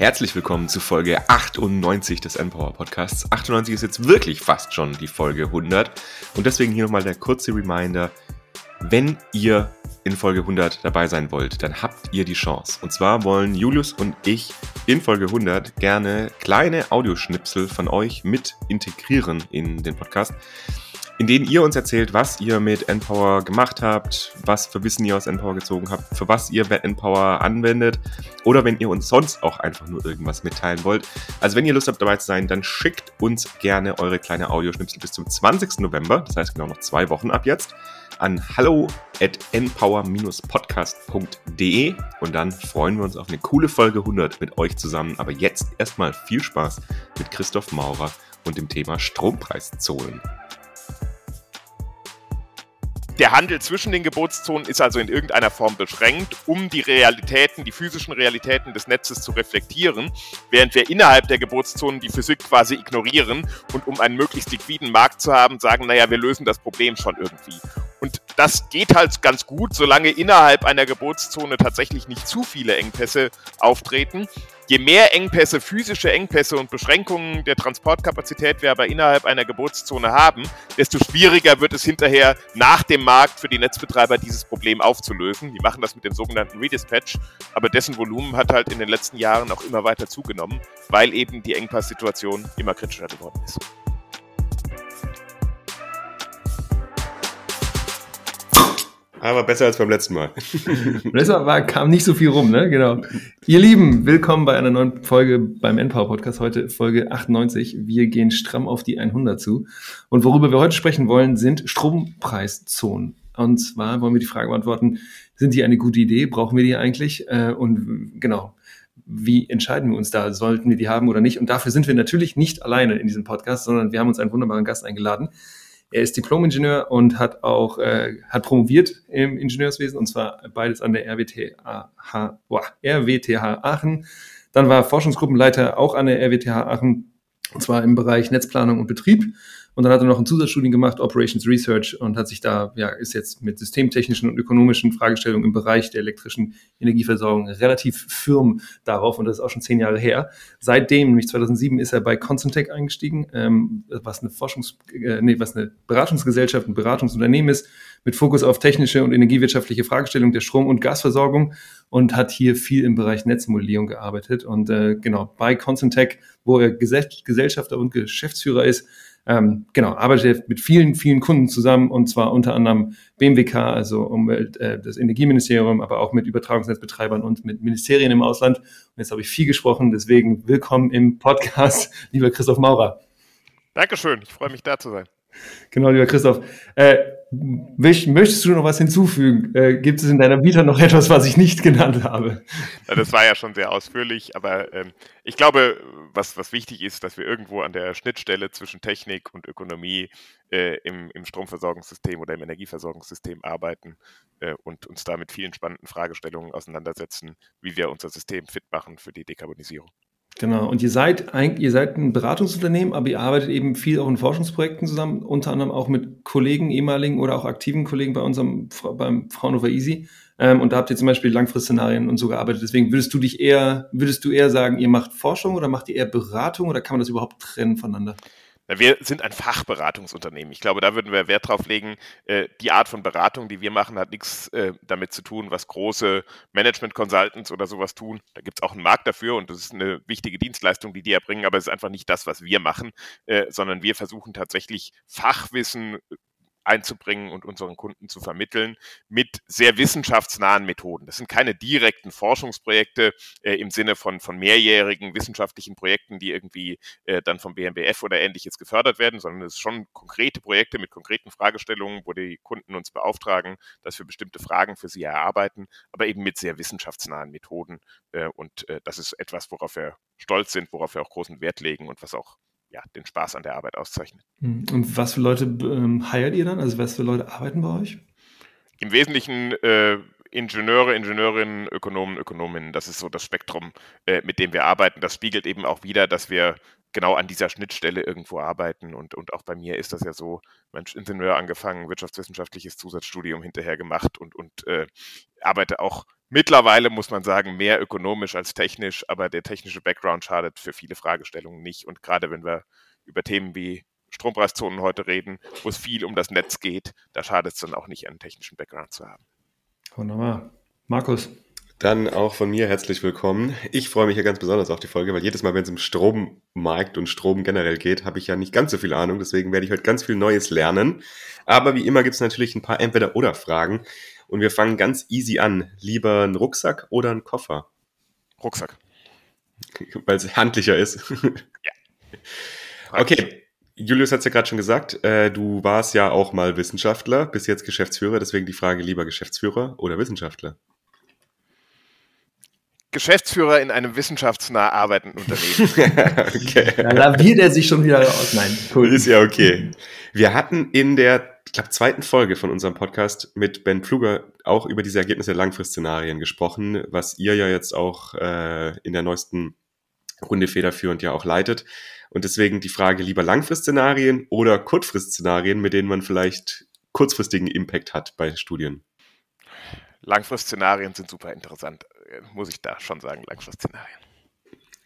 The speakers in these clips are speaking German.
Herzlich willkommen zu Folge 98 des Empower Podcasts. 98 ist jetzt wirklich fast schon die Folge 100 und deswegen hier nochmal der kurze Reminder. Wenn ihr in Folge 100 dabei sein wollt, dann habt ihr die Chance. Und zwar wollen Julius und ich in Folge 100 gerne kleine Audioschnipsel von euch mit integrieren in den Podcast in denen ihr uns erzählt, was ihr mit Empower gemacht habt, was für Wissen ihr aus Empower gezogen habt, für was ihr Empower anwendet oder wenn ihr uns sonst auch einfach nur irgendwas mitteilen wollt. Also wenn ihr Lust habt dabei zu sein, dann schickt uns gerne eure kleine Audioschnipsel bis zum 20. November, das heißt genau noch zwei Wochen ab jetzt, an hallo at empower-podcast.de und dann freuen wir uns auf eine coole Folge 100 mit euch zusammen. Aber jetzt erstmal viel Spaß mit Christoph Maurer und dem Thema Strompreiszonen. Der Handel zwischen den Gebotszonen ist also in irgendeiner Form beschränkt, um die Realitäten, die physischen Realitäten des Netzes zu reflektieren, während wir innerhalb der Gebotszonen die Physik quasi ignorieren und um einen möglichst liquiden Markt zu haben, sagen, naja, wir lösen das Problem schon irgendwie. Und das geht halt ganz gut, solange innerhalb einer Gebotszone tatsächlich nicht zu viele Engpässe auftreten je mehr Engpässe, physische Engpässe und Beschränkungen der Transportkapazität wir aber innerhalb einer Geburtszone haben, desto schwieriger wird es hinterher nach dem Markt für die Netzbetreiber dieses Problem aufzulösen. Die machen das mit dem sogenannten Redispatch, aber dessen Volumen hat halt in den letzten Jahren auch immer weiter zugenommen, weil eben die Engpasssituation immer kritischer geworden ist. Aber besser als beim letzten Mal. Letztes Mal kam nicht so viel rum, ne? Genau. Ihr Lieben, willkommen bei einer neuen Folge beim Npower Podcast. Heute Folge 98. Wir gehen stramm auf die 100 zu. Und worüber wir heute sprechen wollen, sind Strompreiszonen. Und zwar wollen wir die Frage beantworten, sind die eine gute Idee? Brauchen wir die eigentlich? Äh, und genau, wie entscheiden wir uns da? Sollten wir die haben oder nicht? Und dafür sind wir natürlich nicht alleine in diesem Podcast, sondern wir haben uns einen wunderbaren Gast eingeladen. Er ist Diplom-Ingenieur und hat auch äh, hat promoviert im Ingenieurswesen und zwar beides an der RWTH, boah, RWTH Aachen. Dann war Forschungsgruppenleiter auch an der RWTH Aachen und zwar im Bereich Netzplanung und Betrieb und dann hat er noch ein Zusatzstudium gemacht, Operations Research, und hat sich da, ja, ist jetzt mit systemtechnischen und ökonomischen Fragestellungen im Bereich der elektrischen Energieversorgung relativ firm darauf. Und das ist auch schon zehn Jahre her. Seitdem, nämlich 2007, ist er bei Constantec eingestiegen, ähm, was eine Forschungs-, äh, nee, was eine Beratungsgesellschaft, ein Beratungsunternehmen ist, mit Fokus auf technische und energiewirtschaftliche Fragestellungen der Strom- und Gasversorgung und hat hier viel im Bereich Netzmodellierung gearbeitet. Und äh, genau, bei Constantec, wo er Gesellschafter und Geschäftsführer ist, ähm, genau, arbeitet mit vielen, vielen Kunden zusammen und zwar unter anderem BMWK, also Umwelt, äh, das Energieministerium, aber auch mit Übertragungsnetzbetreibern und mit Ministerien im Ausland. Und jetzt habe ich viel gesprochen, deswegen willkommen im Podcast, lieber Christoph Maurer. Dankeschön, ich freue mich da zu sein. Genau, lieber Christoph. Äh, möchtest du noch was hinzufügen? Äh, gibt es in deiner Vita noch etwas, was ich nicht genannt habe? Das war ja schon sehr ausführlich, aber ähm, ich glaube, was, was wichtig ist, dass wir irgendwo an der Schnittstelle zwischen Technik und Ökonomie äh, im, im Stromversorgungssystem oder im Energieversorgungssystem arbeiten äh, und uns da mit vielen spannenden Fragestellungen auseinandersetzen, wie wir unser System fit machen für die Dekarbonisierung. Genau. Und ihr seid eigentlich, ihr seid ein Beratungsunternehmen, aber ihr arbeitet eben viel auch in Forschungsprojekten zusammen, unter anderem auch mit Kollegen, ehemaligen oder auch aktiven Kollegen bei unserem, beim Fraunhofer Easy. Ähm, und da habt ihr zum Beispiel Langfristszenarien und so gearbeitet. Deswegen würdest du dich eher, würdest du eher sagen, ihr macht Forschung oder macht ihr eher Beratung oder kann man das überhaupt trennen voneinander? Wir sind ein Fachberatungsunternehmen. Ich glaube, da würden wir Wert drauf legen. Äh, die Art von Beratung, die wir machen, hat nichts äh, damit zu tun, was große Management-Consultants oder sowas tun. Da gibt es auch einen Markt dafür und das ist eine wichtige Dienstleistung, die die erbringen, aber es ist einfach nicht das, was wir machen, äh, sondern wir versuchen tatsächlich Fachwissen einzubringen und unseren Kunden zu vermitteln mit sehr wissenschaftsnahen Methoden. Das sind keine direkten Forschungsprojekte äh, im Sinne von, von mehrjährigen wissenschaftlichen Projekten, die irgendwie äh, dann vom BMBF oder ähnliches gefördert werden, sondern es sind schon konkrete Projekte mit konkreten Fragestellungen, wo die Kunden uns beauftragen, dass wir bestimmte Fragen für sie erarbeiten, aber eben mit sehr wissenschaftsnahen Methoden. Äh, und äh, das ist etwas, worauf wir stolz sind, worauf wir auch großen Wert legen und was auch ja, den Spaß an der Arbeit auszeichnet. Hm. Und was für Leute ähm, hired ihr dann? Also was für Leute arbeiten bei euch? Im Wesentlichen äh, Ingenieure, Ingenieurinnen, Ökonomen, Ökonominnen. Das ist so das Spektrum, äh, mit dem wir arbeiten. Das spiegelt eben auch wieder, dass wir genau an dieser Schnittstelle irgendwo arbeiten. Und, und auch bei mir ist das ja so, Mensch, Ingenieur angefangen, wirtschaftswissenschaftliches Zusatzstudium hinterher gemacht und, und äh, arbeite auch mittlerweile muss man sagen, mehr ökonomisch als technisch, aber der technische Background schadet für viele Fragestellungen nicht. Und gerade wenn wir über Themen wie Strompreiszonen heute reden, wo es viel um das Netz geht, da schadet es dann auch nicht, einen technischen Background zu haben. Wunderbar. Markus. Dann auch von mir herzlich willkommen. Ich freue mich ja ganz besonders auf die Folge, weil jedes Mal, wenn es um Strommarkt und Strom generell geht, habe ich ja nicht ganz so viel Ahnung. Deswegen werde ich heute ganz viel Neues lernen. Aber wie immer gibt es natürlich ein paar Entweder-Oder-Fragen. Und wir fangen ganz easy an. Lieber ein Rucksack oder ein Koffer? Rucksack. Weil es handlicher ist. Ja. Okay, Julius hat es ja gerade schon gesagt, äh, du warst ja auch mal Wissenschaftler, bist jetzt Geschäftsführer, deswegen die Frage lieber Geschäftsführer oder Wissenschaftler? Geschäftsführer in einem wissenschaftsnah arbeitenden Unternehmen. okay. Da laviert er sich schon wieder aus. Nein, cool. Ist ja okay. Wir hatten in der, ich glaube, zweiten Folge von unserem Podcast mit Ben Pfluger auch über diese Ergebnisse der Langfristszenarien gesprochen, was ihr ja jetzt auch äh, in der neuesten Runde federführend ja auch leitet. Und deswegen die Frage lieber Langfristszenarien oder Kurzfristszenarien, mit denen man vielleicht kurzfristigen Impact hat bei Studien. Langfristszenarien sind super interessant, muss ich da schon sagen, Langfristszenarien.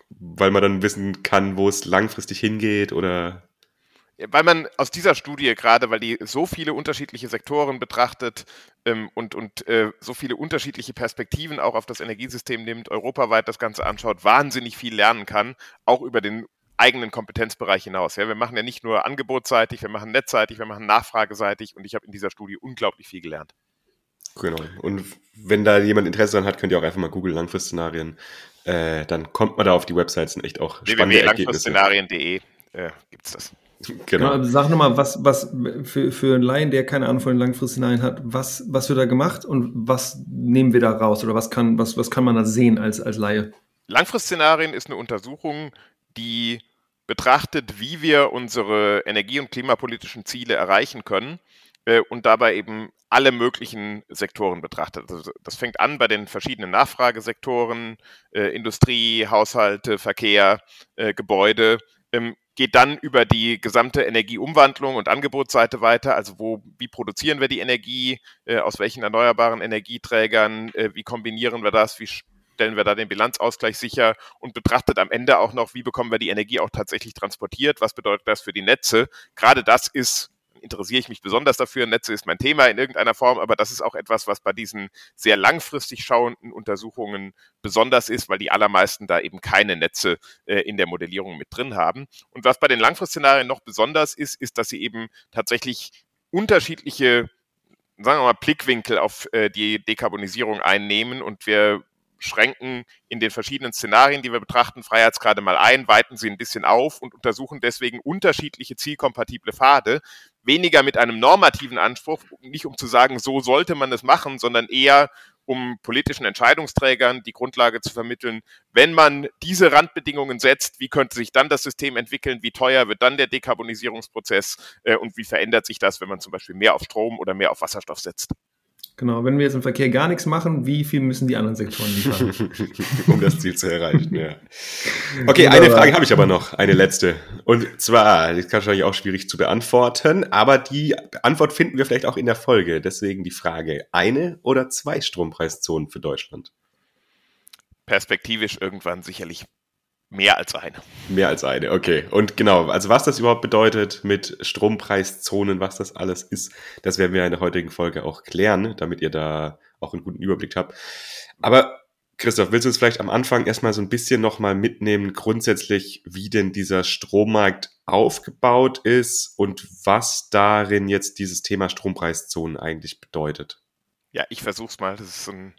Weil man dann wissen kann, wo es langfristig hingeht oder weil man aus dieser Studie gerade, weil die so viele unterschiedliche Sektoren betrachtet ähm, und, und äh, so viele unterschiedliche Perspektiven auch auf das Energiesystem nimmt, europaweit das Ganze anschaut, wahnsinnig viel lernen kann, auch über den eigenen Kompetenzbereich hinaus. Ja, wir machen ja nicht nur angebotsseitig, wir machen netzseitig, wir machen nachfrageseitig und ich habe in dieser Studie unglaublich viel gelernt. Genau. Und wenn da jemand Interesse daran hat, könnt ihr auch einfach mal Google Langfristszenarien. Äh, dann kommt man da auf die Websites und echt auch spannende Ergebnisse. www.langfristszenarien.de äh, gibt es das. Genau. genau sag nochmal, was, was für, für einen Laien, der keine Ahnung von den Langfristszenarien hat, was, was wird da gemacht und was nehmen wir da raus oder was kann, was, was kann man da sehen als, als Laie? Langfristszenarien ist eine Untersuchung, die betrachtet, wie wir unsere energie- und klimapolitischen Ziele erreichen können äh, und dabei eben alle möglichen Sektoren betrachtet. Also das fängt an bei den verschiedenen Nachfragesektoren, äh, Industrie, Haushalte, Verkehr, äh, Gebäude, ähm, geht dann über die gesamte Energieumwandlung und Angebotsseite weiter. Also wo, wie produzieren wir die Energie, äh, aus welchen erneuerbaren Energieträgern, äh, wie kombinieren wir das, wie stellen wir da den Bilanzausgleich sicher und betrachtet am Ende auch noch, wie bekommen wir die Energie auch tatsächlich transportiert, was bedeutet das für die Netze. Gerade das ist interessiere ich mich besonders dafür. Netze ist mein Thema in irgendeiner Form, aber das ist auch etwas, was bei diesen sehr langfristig schauenden Untersuchungen besonders ist, weil die allermeisten da eben keine Netze äh, in der Modellierung mit drin haben. Und was bei den Langfristszenarien noch besonders ist, ist, dass sie eben tatsächlich unterschiedliche sagen wir mal, Blickwinkel auf äh, die Dekarbonisierung einnehmen und wir schränken in den verschiedenen Szenarien, die wir betrachten, Freiheitsgrade mal ein, weiten sie ein bisschen auf und untersuchen deswegen unterschiedliche zielkompatible Pfade. Weniger mit einem normativen Anspruch, nicht um zu sagen, so sollte man es machen, sondern eher um politischen Entscheidungsträgern die Grundlage zu vermitteln, wenn man diese Randbedingungen setzt, wie könnte sich dann das System entwickeln, wie teuer wird dann der Dekarbonisierungsprozess äh, und wie verändert sich das, wenn man zum Beispiel mehr auf Strom oder mehr auf Wasserstoff setzt. Genau, wenn wir jetzt im Verkehr gar nichts machen, wie viel müssen die anderen Sektoren liefern? um das Ziel zu erreichen, ja. Okay, eine Frage habe ich aber noch, eine letzte. Und zwar, das ist wahrscheinlich auch schwierig zu beantworten, aber die Antwort finden wir vielleicht auch in der Folge. Deswegen die Frage, eine oder zwei Strompreiszonen für Deutschland? Perspektivisch irgendwann sicherlich Mehr als eine. Mehr als eine, okay. Und genau, also was das überhaupt bedeutet mit Strompreiszonen, was das alles ist, das werden wir in der heutigen Folge auch klären, damit ihr da auch einen guten Überblick habt. Aber Christoph, willst du uns vielleicht am Anfang erstmal so ein bisschen nochmal mitnehmen, grundsätzlich, wie denn dieser Strommarkt aufgebaut ist und was darin jetzt dieses Thema Strompreiszonen eigentlich bedeutet? Ja, ich versuch's mal. Das ist eine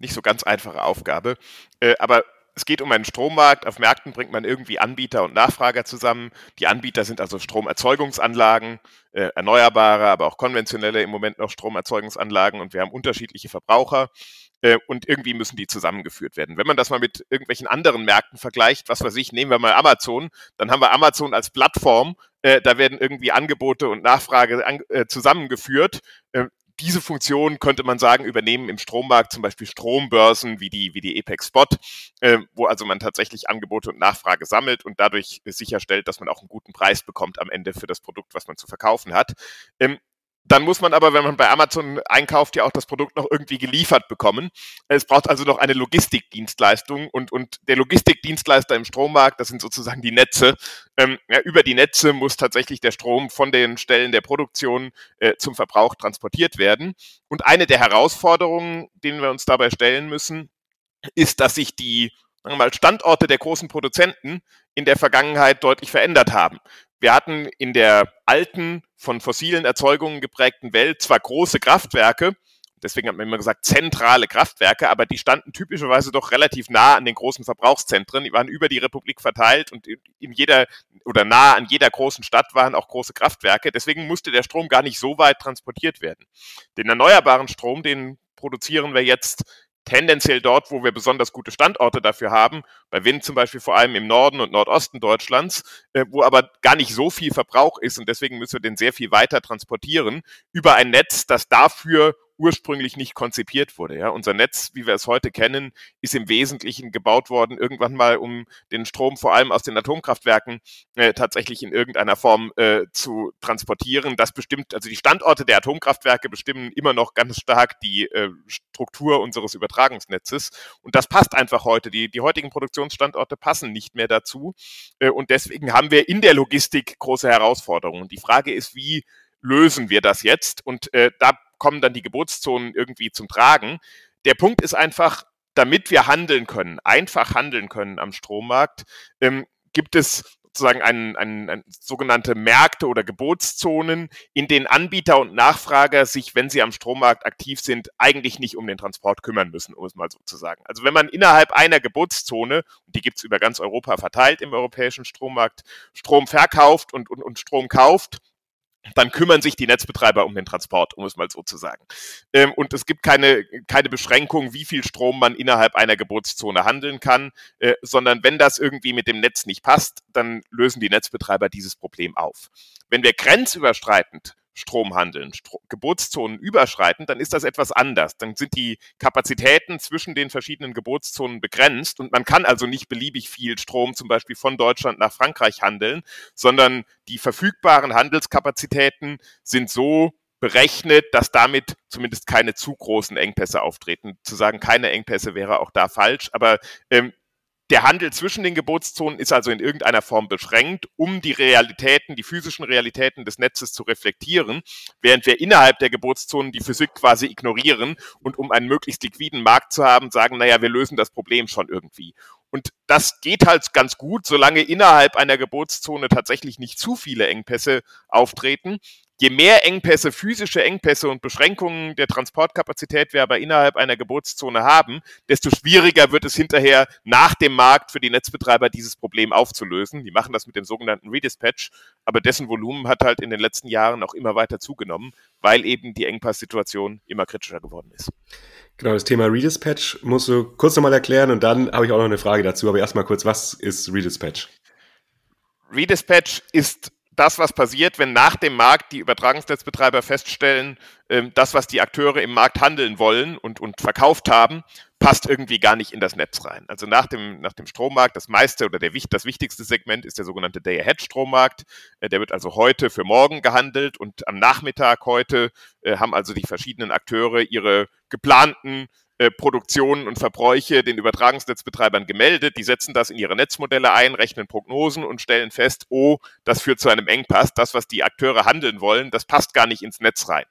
nicht so ganz einfache Aufgabe. Äh, aber es geht um einen Strommarkt. Auf Märkten bringt man irgendwie Anbieter und Nachfrager zusammen. Die Anbieter sind also Stromerzeugungsanlagen, äh, erneuerbare, aber auch konventionelle im Moment noch Stromerzeugungsanlagen und wir haben unterschiedliche Verbraucher äh, und irgendwie müssen die zusammengeführt werden. Wenn man das mal mit irgendwelchen anderen Märkten vergleicht, was weiß ich, nehmen wir mal Amazon, dann haben wir Amazon als Plattform, äh, da werden irgendwie Angebote und Nachfrage äh, zusammengeführt. Diese Funktion könnte man sagen, übernehmen im Strommarkt zum Beispiel Strombörsen wie die, wie die Apex Spot, äh, wo also man tatsächlich Angebote und Nachfrage sammelt und dadurch sicherstellt, dass man auch einen guten Preis bekommt am Ende für das Produkt, was man zu verkaufen hat. Ähm, Dann muss man aber, wenn man bei Amazon einkauft, ja auch das Produkt noch irgendwie geliefert bekommen. Es braucht also noch eine Logistikdienstleistung und, und der Logistikdienstleister im Strommarkt, das sind sozusagen die Netze. Ähm, ja, über die Netze muss tatsächlich der Strom von den Stellen der Produktion äh, zum Verbrauch transportiert werden. Und eine der Herausforderungen, denen wir uns dabei stellen müssen, ist, dass sich die sagen wir mal, Standorte der großen Produzenten in der Vergangenheit deutlich verändert haben. Wir hatten in der alten, von fossilen Erzeugungen geprägten Welt zwar große Kraftwerke, deswegen hat man immer gesagt zentrale Kraftwerke, aber die standen typischerweise doch relativ nah an den großen Verbrauchszentren. Die waren über die Republik verteilt und in jeder oder nah an jeder großen Stadt waren auch große Kraftwerke. Deswegen musste der Strom gar nicht so weit transportiert werden. Den erneuerbaren Strom, den produzieren wir jetzt tendenziell dort, wo wir besonders gute Standorte dafür haben, bei Wind zum Beispiel vor allem im Norden und Nordosten Deutschlands, äh, wo aber gar nicht so viel Verbrauch ist und deswegen müssen wir den sehr viel weiter transportieren über ein Netz, das dafür ursprünglich nicht konzipiert wurde. Ja. Unser Netz, wie wir es heute kennen, ist im Wesentlichen gebaut worden, irgendwann mal, um den Strom vor allem aus den Atomkraftwerken äh, tatsächlich in irgendeiner Form äh, zu transportieren. Das bestimmt, also die Standorte der Atomkraftwerke bestimmen immer noch ganz stark die äh, Struktur unseres Übertragungsnetzes. Und das passt einfach heute. Die, die heutigen Produktionsstandorte passen nicht mehr dazu. Äh, und deswegen haben wir in der Logistik große Herausforderungen. Die Frage ist, wie lösen wir das jetzt? Und äh, da kommen dann die Geburtszonen irgendwie zum Tragen. Der Punkt ist einfach, damit wir handeln können, einfach handeln können am Strommarkt, ähm, gibt es sozusagen ein, ein, ein, sogenannte Märkte oder Gebotszonen, in denen Anbieter und Nachfrager sich, wenn sie am Strommarkt aktiv sind, eigentlich nicht um den Transport kümmern müssen, um es mal so zu sagen. Also wenn man innerhalb einer Gebotszone, und die gibt es über ganz Europa verteilt im europäischen Strommarkt, Strom verkauft und, und, und Strom kauft, dann kümmern sich die Netzbetreiber um den Transport, um es mal so zu sagen. Ähm, und es gibt keine, keine Beschränkung, wie viel Strom man innerhalb einer Geburtszone handeln kann, äh, sondern wenn das irgendwie mit dem Netz nicht passt, dann lösen die Netzbetreiber dieses Problem auf. Wenn wir grenzüberschreitend Strom handeln, Stro Geburtszonen überschreiten, dann ist das etwas anders. Dann sind die Kapazitäten zwischen den verschiedenen Geburtszonen begrenzt und man kann also nicht beliebig viel Strom zum Beispiel von Deutschland nach Frankreich handeln, sondern die verfügbaren Handelskapazitäten sind so berechnet, dass damit zumindest keine zu großen Engpässe auftreten. Zu sagen, keine Engpässe wäre auch da falsch, aber ähm, der Handel zwischen den Gebotszonen ist also in irgendeiner Form beschränkt, um die Realitäten, die physischen Realitäten des Netzes zu reflektieren, während wir innerhalb der Gebotszonen die Physik quasi ignorieren und um einen möglichst liquiden Markt zu haben, sagen, naja, wir lösen das Problem schon irgendwie. Und das geht halt ganz gut, solange innerhalb einer Gebotszone tatsächlich nicht zu viele Engpässe auftreten je mehr Engpässe, physische Engpässe und Beschränkungen der Transportkapazität wir aber innerhalb einer Geburtszone haben, desto schwieriger wird es hinterher nach dem Markt für die Netzbetreiber dieses Problem aufzulösen. Die machen das mit dem sogenannten Redispatch, aber dessen Volumen hat halt in den letzten Jahren auch immer weiter zugenommen, weil eben die Engpasssituation immer kritischer geworden ist. Genau, das Thema Redispatch musst du kurz nochmal erklären und dann habe ich auch noch eine Frage dazu, aber erstmal kurz, was ist Redispatch? Redispatch ist das, was passiert, wenn nach dem Markt die Übertragungsnetzbetreiber feststellen, ähm, das, was die Akteure im Markt handeln wollen und, und verkauft haben, passt irgendwie gar nicht in das Netz rein. Also nach dem, nach dem Strommarkt, das meiste oder der, das wichtigste Segment ist der sogenannte Day-Ahead-Strommarkt. Äh, der wird also heute für morgen gehandelt und am Nachmittag heute äh, haben also die verschiedenen Akteure ihre geplanten äh, Produktionen und Verbräuche den Übertragungsnetzbetreibern gemeldet. Die setzen das in ihre Netzmodelle ein, rechnen Prognosen und stellen fest, oh, das führt zu einem Engpass. Das, was die Akteure handeln wollen, das passt gar nicht ins Netz rein.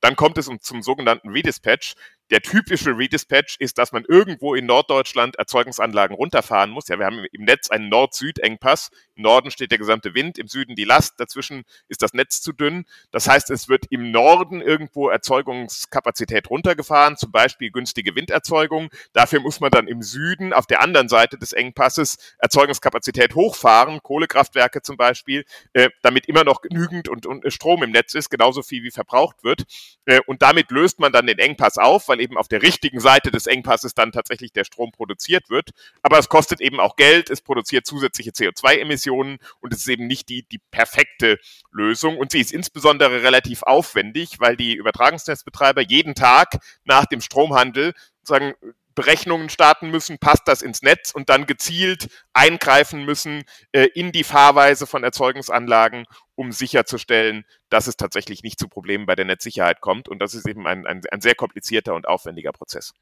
Dann kommt es zum sogenannten Redispatch. Der typische Redispatch ist, dass man irgendwo in Norddeutschland Erzeugungsanlagen runterfahren muss. Ja, wir haben im Netz einen Nord-Süd-Engpass. Im Norden steht der gesamte Wind, im Süden die Last, dazwischen ist das Netz zu dünn. Das heißt, es wird im Norden irgendwo Erzeugungskapazität runtergefahren, zum Beispiel günstige Winderzeugung. Dafür muss man dann im Süden auf der anderen Seite des Engpasses Erzeugungskapazität hochfahren, Kohlekraftwerke zum Beispiel, äh, damit immer noch genügend und, Strom im Netz ist, genauso viel wie verbraucht wird. Äh, und damit löst man dann den Engpass auf, weil eben auf der richtigen Seite des Engpasses dann tatsächlich der Strom produziert wird. Aber es kostet eben auch Geld, es produziert zusätzliche CO2-Emissionen und es ist eben nicht die, die perfekte Lösung. Und sie ist insbesondere relativ aufwendig, weil die Übertragungsnetzbetreiber jeden Tag nach dem Stromhandel sagen, Berechnungen starten müssen, passt das ins Netz und dann gezielt eingreifen müssen äh, in die Fahrweise von Erzeugungsanlagen, um sicherzustellen, dass es tatsächlich nicht zu Problemen bei der Netzsicherheit kommt. Und das ist eben ein, ein, ein sehr komplizierter und aufwendiger Prozess.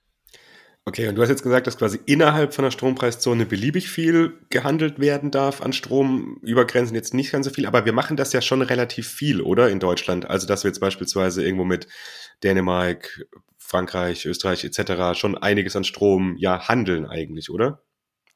Okay, und du hast jetzt gesagt, dass quasi innerhalb von der Strompreiszone beliebig viel gehandelt werden darf an Strom, über Grenzen jetzt nicht ganz so viel, aber wir machen das ja schon relativ viel, oder, in Deutschland? Also, dass wir jetzt beispielsweise irgendwo mit Dänemark, Frankreich, Österreich etc. schon einiges an Strom ja handeln eigentlich, oder?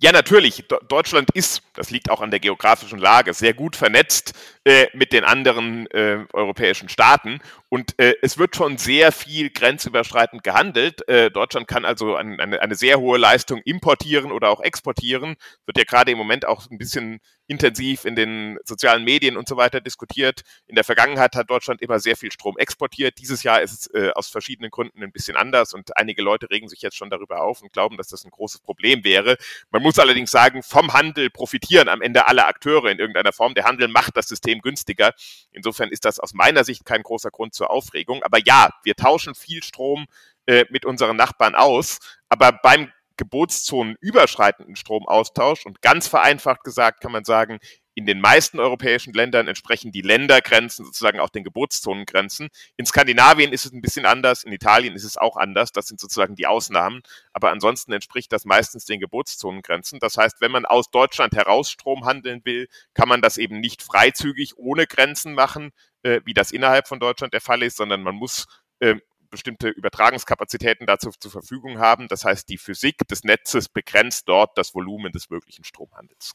Ja, natürlich. Deutschland ist, das liegt auch an der geografischen Lage, sehr gut vernetzt äh, mit den anderen äh, europäischen Staaten. Und äh, es wird schon sehr viel grenzüberschreitend gehandelt. Äh, Deutschland kann also ein, eine, eine sehr hohe Leistung importieren oder auch exportieren. Wird ja gerade im Moment auch ein bisschen intensiv in den sozialen Medien und so weiter diskutiert. In der Vergangenheit hat Deutschland immer sehr viel Strom exportiert. Dieses Jahr ist es äh, aus verschiedenen Gründen ein bisschen anders und einige Leute regen sich jetzt schon darüber auf und glauben, dass das ein großes Problem wäre. Man muss allerdings sagen, vom Handel profitieren am Ende alle Akteure in irgendeiner Form. Der Handel macht das System günstiger. Insofern ist das aus meiner Sicht kein großer Grund zur Aufregung. Aber ja, wir tauschen viel Strom äh, mit unseren Nachbarn aus. Aber beim Gebotszonen überschreitenden Stromaustausch und ganz vereinfacht gesagt kann man sagen, in den meisten europäischen Ländern entsprechen die Ländergrenzen sozusagen auch den Gebotszonengrenzen. In Skandinavien ist es ein bisschen anders, in Italien ist es auch anders, das sind sozusagen die Ausnahmen, aber ansonsten entspricht das meistens den Gebotszonengrenzen. Das heißt, wenn man aus Deutschland heraus Strom handeln will, kann man das eben nicht freizügig ohne Grenzen machen, äh, wie das innerhalb von Deutschland der Fall ist, sondern man muss äh, bestimmte Übertragungskapazitäten dazu zur Verfügung haben. Das heißt, die Physik des Netzes begrenzt dort das Volumen des möglichen Stromhandels.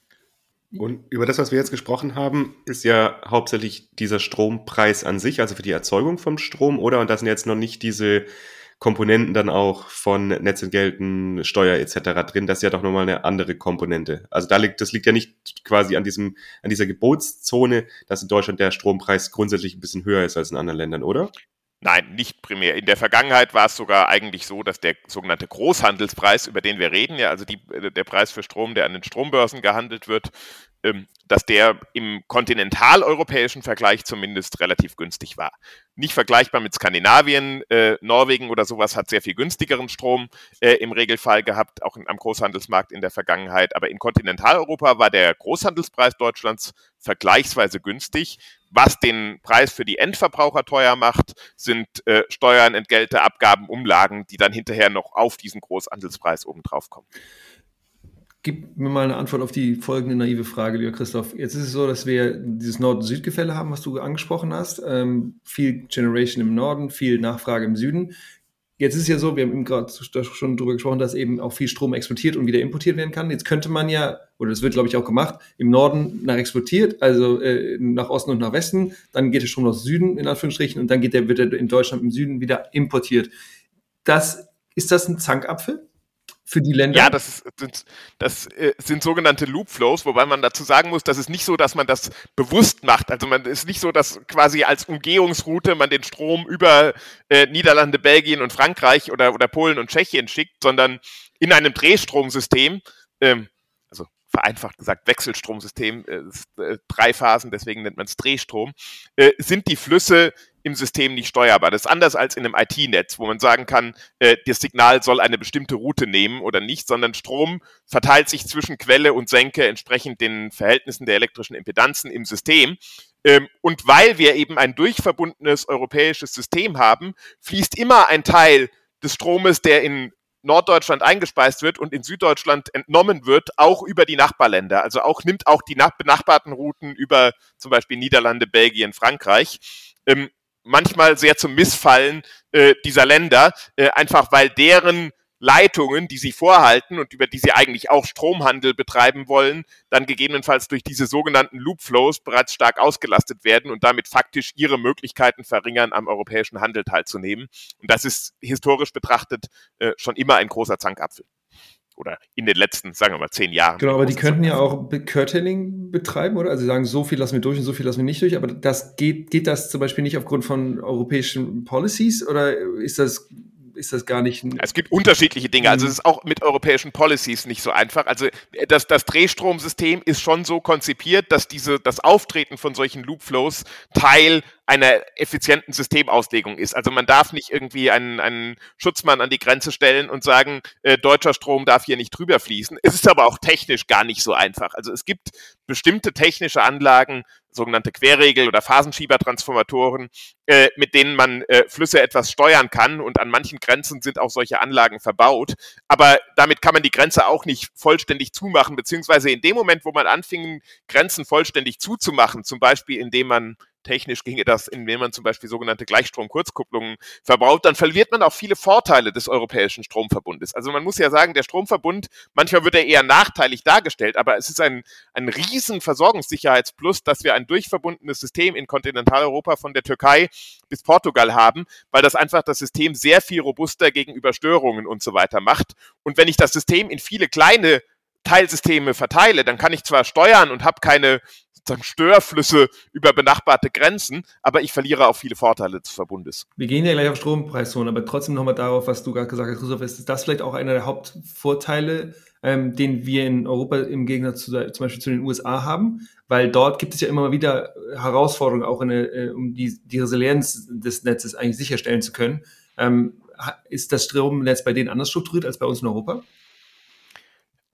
Und über das, was wir jetzt gesprochen haben, ist ja hauptsächlich dieser Strompreis an sich, also für die Erzeugung vom Strom, oder? Und da sind jetzt noch nicht diese Komponenten dann auch von Netzentgelten, Steuer etc. drin. Das ist ja doch nochmal eine andere Komponente. Also da liegt, das liegt ja nicht quasi an diesem, an dieser Gebotszone, dass in Deutschland der Strompreis grundsätzlich ein bisschen höher ist als in anderen Ländern, oder? Nein, nicht primär. In der Vergangenheit war es sogar eigentlich so, dass der sogenannte Großhandelspreis, über den wir reden, ja, also die, äh, der Preis für Strom, der an den Strombörsen gehandelt wird, ähm, dass der im kontinentaleuropäischen Vergleich zumindest relativ günstig war. Nicht vergleichbar mit Skandinavien, äh, Norwegen oder sowas hat sehr viel günstigeren Strom äh, im Regelfall gehabt, auch am Großhandelsmarkt in der Vergangenheit. Aber in Kontinentaleuropa war der Großhandelspreis Deutschlands vergleichsweise günstig. Was den Preis für die Endverbraucher teuer macht, sind äh, Steuern, Entgelte, Abgaben, Umlagen, die dann hinterher noch auf diesen Großhandelspreis obendrauf kommen. Gib mir mal eine Antwort auf die folgende naive Frage, lieber Christoph. Jetzt ist es so, dass wir dieses Nord-Süd-Gefälle haben, was du angesprochen hast. Ähm, viel Generation im Norden, viel Nachfrage im Süden. Jetzt ist es ja so, wir haben eben gerade schon darüber gesprochen, dass eben auch viel Strom exportiert und wieder importiert werden kann. Jetzt könnte man ja, oder das wird, glaube ich, auch gemacht, im Norden nach exportiert, also äh, nach Osten und nach Westen, dann geht der Strom nach Süden, in Anführungsstrichen, und dann geht der, wird er in Deutschland im Süden wieder importiert. Das, ist das ein Zankapfel? Für die Länder? Ja, das, ist, das äh, sind sogenannte Loop Flows, wobei man dazu sagen muss, das ist nicht so, dass man das bewusst macht. Also man ist nicht so, dass quasi als Umgehungsroute man den Strom über äh, Niederlande, Belgien und Frankreich oder, oder Polen und Tschechien schickt, sondern in einem Drehstromsystem, ähm, also vereinfacht gesagt Wechselstromsystem, äh, äh, drei Phasen, deswegen nennt man es Drehstrom, äh, sind die Flüsse im System nicht steuerbar. Das ist anders als in einem IT-Netz, wo man sagen kann, äh, das Signal soll eine bestimmte Route nehmen oder nicht, sondern Strom verteilt sich zwischen Quelle und Senke entsprechend den Verhältnissen der elektrischen Impedanzen im System. Ähm, und weil wir eben ein durchverbundenes europäisches System haben, fließt immer ein Teil des Stromes, der in Norddeutschland eingespeist wird und in Süddeutschland entnommen wird, auch über die Nachbarländer. Also auch nimmt auch die benachbarten Routen über zum Beispiel Niederlande, Belgien, Frankreich. Ähm, manchmal sehr zum Missfallen äh, dieser Länder, äh, einfach weil deren Leitungen, die sie vorhalten und über die sie eigentlich auch Stromhandel betreiben wollen, dann gegebenenfalls durch diese sogenannten Loop Flows bereits stark ausgelastet werden und damit faktisch ihre Möglichkeiten verringern, am europäischen Handel teilzunehmen. Und das ist historisch betrachtet äh, schon immer ein großer Zankapfel oder in den letzten, sagen wir mal, zehn Jahren. Genau, aber die könnten ja auch Curtailing betreiben, oder? Also sie sagen, so viel lassen wir durch und so viel lassen wir nicht durch, aber das geht, geht das zum Beispiel nicht aufgrund von europäischen Policies oder ist das ist das gar nicht. Es gibt unterschiedliche Dinge. Also mhm. es ist auch mit europäischen Policies nicht so einfach. Also das, das Drehstromsystem ist schon so konzipiert, dass diese, das Auftreten von solchen Loopflows Teil einer effizienten Systemauslegung ist. Also man darf nicht irgendwie einen, einen Schutzmann an die Grenze stellen und sagen, äh, deutscher Strom darf hier nicht drüber fließen. Es ist aber auch technisch gar nicht so einfach. Also es gibt bestimmte technische Anlagen, sogenannte Querregel- oder Phasenschiebertransformatoren, äh, mit denen man äh, Flüsse etwas steuern kann. Und an manchen Grenzen sind auch solche Anlagen verbaut. Aber damit kann man die Grenze auch nicht vollständig zumachen, beziehungsweise in dem Moment, wo man anfing, Grenzen vollständig zuzumachen, zum Beispiel indem man technisch ginge das, indem man zum Beispiel sogenannte Gleichstrom-Kurzkupplungen verbraucht, dann verliert man auch viele Vorteile des europäischen Stromverbundes. Also man muss ja sagen, der Stromverbund, manchmal wird er eher nachteilig dargestellt, aber es ist ein, ein riesen Versorgungssicherheitsplus, dass wir ein durchverbundenes System in Kontinentaleuropa von der Türkei bis Portugal haben, weil das einfach das System sehr viel robuster gegenüber Störungen und so weiter macht. Und wenn ich das System in viele kleine Teilsysteme verteile, dann kann ich zwar steuern und habe keine sozusagen Störflüsse über benachbarte Grenzen, aber ich verliere auch viele Vorteile des Verbundes. Wir gehen ja gleich auf Strompreiszonen, aber trotzdem nochmal darauf, was du gerade gesagt hast, Christoph, ist das vielleicht auch einer der Hauptvorteile, ähm, den wir in Europa im Gegensatz zu, zum Beispiel zu den USA haben, weil dort gibt es ja immer mal wieder Herausforderungen, auch eine, äh, um die, die Resilienz des Netzes eigentlich sicherstellen zu können. Ähm, ist das Stromnetz bei denen anders strukturiert als bei uns in Europa?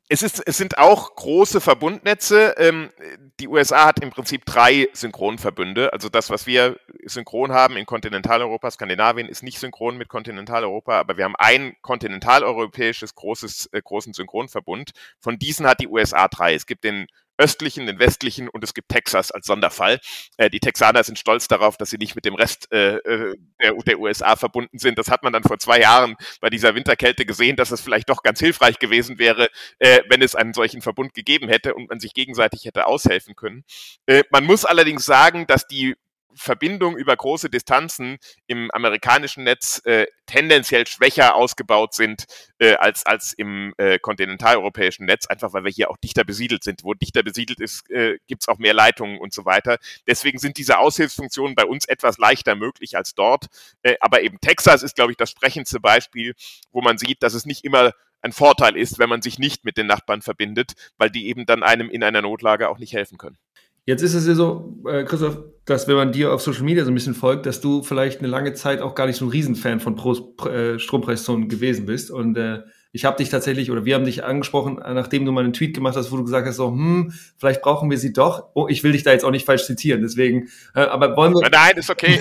Es, ist, es sind auch große Verbundnetze. Ähm, die USA hat im Prinzip drei Synchronverbünde. Also das, was wir synchron haben in Kontinentaleuropa, Skandinavien ist nicht synchron mit Kontinentaleuropa, aber wir haben ein kontinentaleuropäisches großes, äh, großen Synchronverbund. Von diesen hat die USA drei. Es gibt den östlichen, den westlichen und es gibt Texas als Sonderfall. Äh, die Texaner sind stolz darauf, dass sie nicht mit dem Rest äh, äh der, der, USA verbunden sind. Das hat man dann vor zwei Jahren bei dieser Winterkälte gesehen, dass es vielleicht doch ganz hilfreich gewesen wäre, äh, wenn es einen solchen Verbund gegeben hätte und man sich gegenseitig hätte aushelfen können. Äh, man muss allerdings sagen, dass die Verbindung über große Distanzen im amerikanischen Netz äh, tendenziell schwächer ausgebaut sind äh, als, als im äh, kontinentaleuropäischen Netz, einfach weil wir hier auch dichter besiedelt sind. Wo dichter besiedelt ist, äh, gibt es auch mehr Leitungen und so weiter. Deswegen sind diese Aushilfsfunktionen bei uns etwas leichter möglich als dort. Äh, aber eben Texas ist, glaube ich, das sprechendste Beispiel, wo man sieht, dass es nicht immer ein Vorteil ist, wenn man sich nicht mit den Nachbarn verbindet, weil die eben dann einem in einer Notlage auch nicht helfen können. Jetzt ist es ja so, äh, Christoph, dass wenn man dir auf Social Media so ein bisschen folgt, dass du vielleicht eine lange Zeit auch gar nicht so ein Riesenfan von Pro, äh, Strompreiszonen gewesen bist. Und äh, ich habe dich tatsächlich, oder wir haben dich angesprochen, nachdem du mal einen Tweet gemacht hast, wo du gesagt hast, so, hm, vielleicht brauchen wir sie doch. Oh, ich will dich da jetzt auch nicht falsch zitieren, deswegen, äh, aber wollen wir. Nein, ist okay.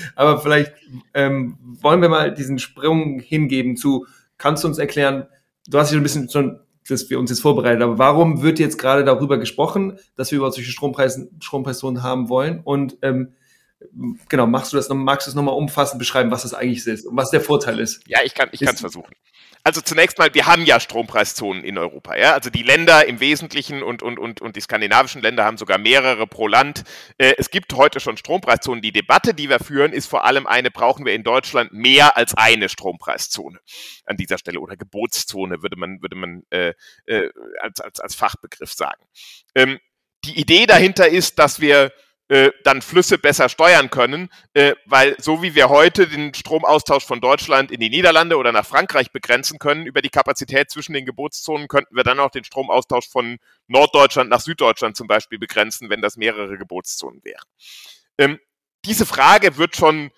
aber vielleicht ähm, wollen wir mal diesen Sprung hingeben zu, kannst du uns erklären, du hast dich ein bisschen schon dass wir uns jetzt vorbereitet haben. Warum wird jetzt gerade darüber gesprochen, dass wir überhaupt solche Strompreise, Strompreiszonen haben wollen? Und ähm, genau, machst du das noch, magst du es nochmal umfassend beschreiben, was das eigentlich ist und was der Vorteil ist? Ja, ich kann ich es versuchen. Also zunächst mal, wir haben ja Strompreiszonen in Europa. Ja? Also die Länder im Wesentlichen und, und, und, und die skandinavischen Länder haben sogar mehrere pro Land. Äh, es gibt heute schon Strompreiszonen. Die Debatte, die wir führen, ist vor allem eine, brauchen wir in Deutschland mehr als eine Strompreiszone an dieser Stelle oder Gebotszone, würde man, würde man äh, äh, als, als, als Fachbegriff sagen. Ähm, die Idee dahinter ist, dass wir äh, dann Flüsse besser steuern können, äh, weil so wie wir heute den Stromaustausch von Deutschland in die Niederlande oder nach Frankreich begrenzen können über die Kapazität zwischen den Gebotszonen, könnten wir dann auch den Stromaustausch von Norddeutschland nach Süddeutschland zum Beispiel begrenzen, wenn das mehrere Gebotszonen wären. Ähm, diese Frage wird schon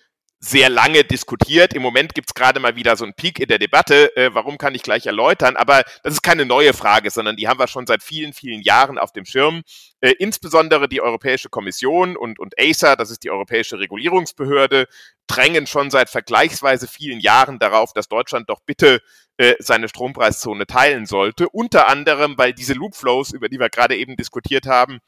sehr lange diskutiert. Im Moment gibt es gerade mal wieder so einen Peak in der Debatte. Äh, warum kann ich gleich erläutern? Aber das ist keine neue Frage, sondern die haben wir schon seit vielen, vielen Jahren auf dem Schirm. Äh, insbesondere die Europäische Kommission und, und ACER, das ist die Europäische Regulierungsbehörde, drängen schon seit vergleichsweise vielen Jahren darauf, dass Deutschland doch bitte äh, seine Strompreiszone teilen sollte. Unter anderem, weil diese Loopflows, über die wir gerade eben diskutiert haben,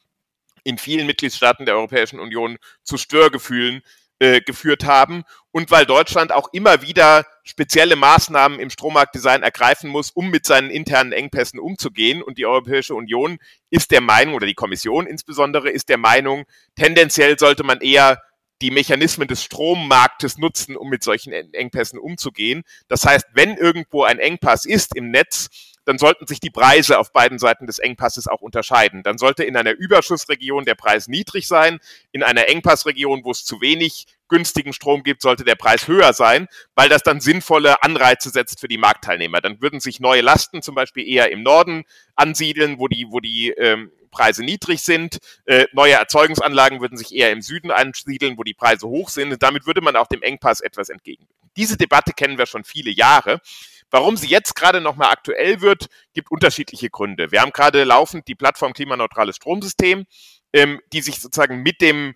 in vielen Mitgliedstaaten der Europäischen Union zu Störgefühlen äh, geführt haben und weil Deutschland auch immer wieder spezielle Maßnahmen im Strommarktdesign ergreifen muss, um mit seinen internen Engpässen umzugehen. Und die Europäische Union ist der Meinung, oder die Kommission insbesondere, ist der Meinung, tendenziell sollte man eher die Mechanismen des Strommarktes nutzen, um mit solchen Engpässen umzugehen. Das heißt, wenn irgendwo ein Engpass ist im Netz, dann sollten sich die Preise auf beiden Seiten des Engpasses auch unterscheiden. Dann sollte in einer Überschussregion der Preis niedrig sein, in einer Engpassregion, wo es zu wenig günstigen Strom gibt, sollte der Preis höher sein, weil das dann sinnvolle Anreize setzt für die Marktteilnehmer. Dann würden sich neue Lasten zum Beispiel eher im Norden ansiedeln, wo die, wo die ähm, Preise niedrig sind. Äh, neue Erzeugungsanlagen würden sich eher im Süden ansiedeln, wo die Preise hoch sind. Damit würde man auch dem Engpass etwas entgegenwirken. Diese Debatte kennen wir schon viele Jahre. Warum sie jetzt gerade nochmal aktuell wird, gibt unterschiedliche Gründe. Wir haben gerade laufend die Plattform Klimaneutrales Stromsystem, ähm, die sich sozusagen mit dem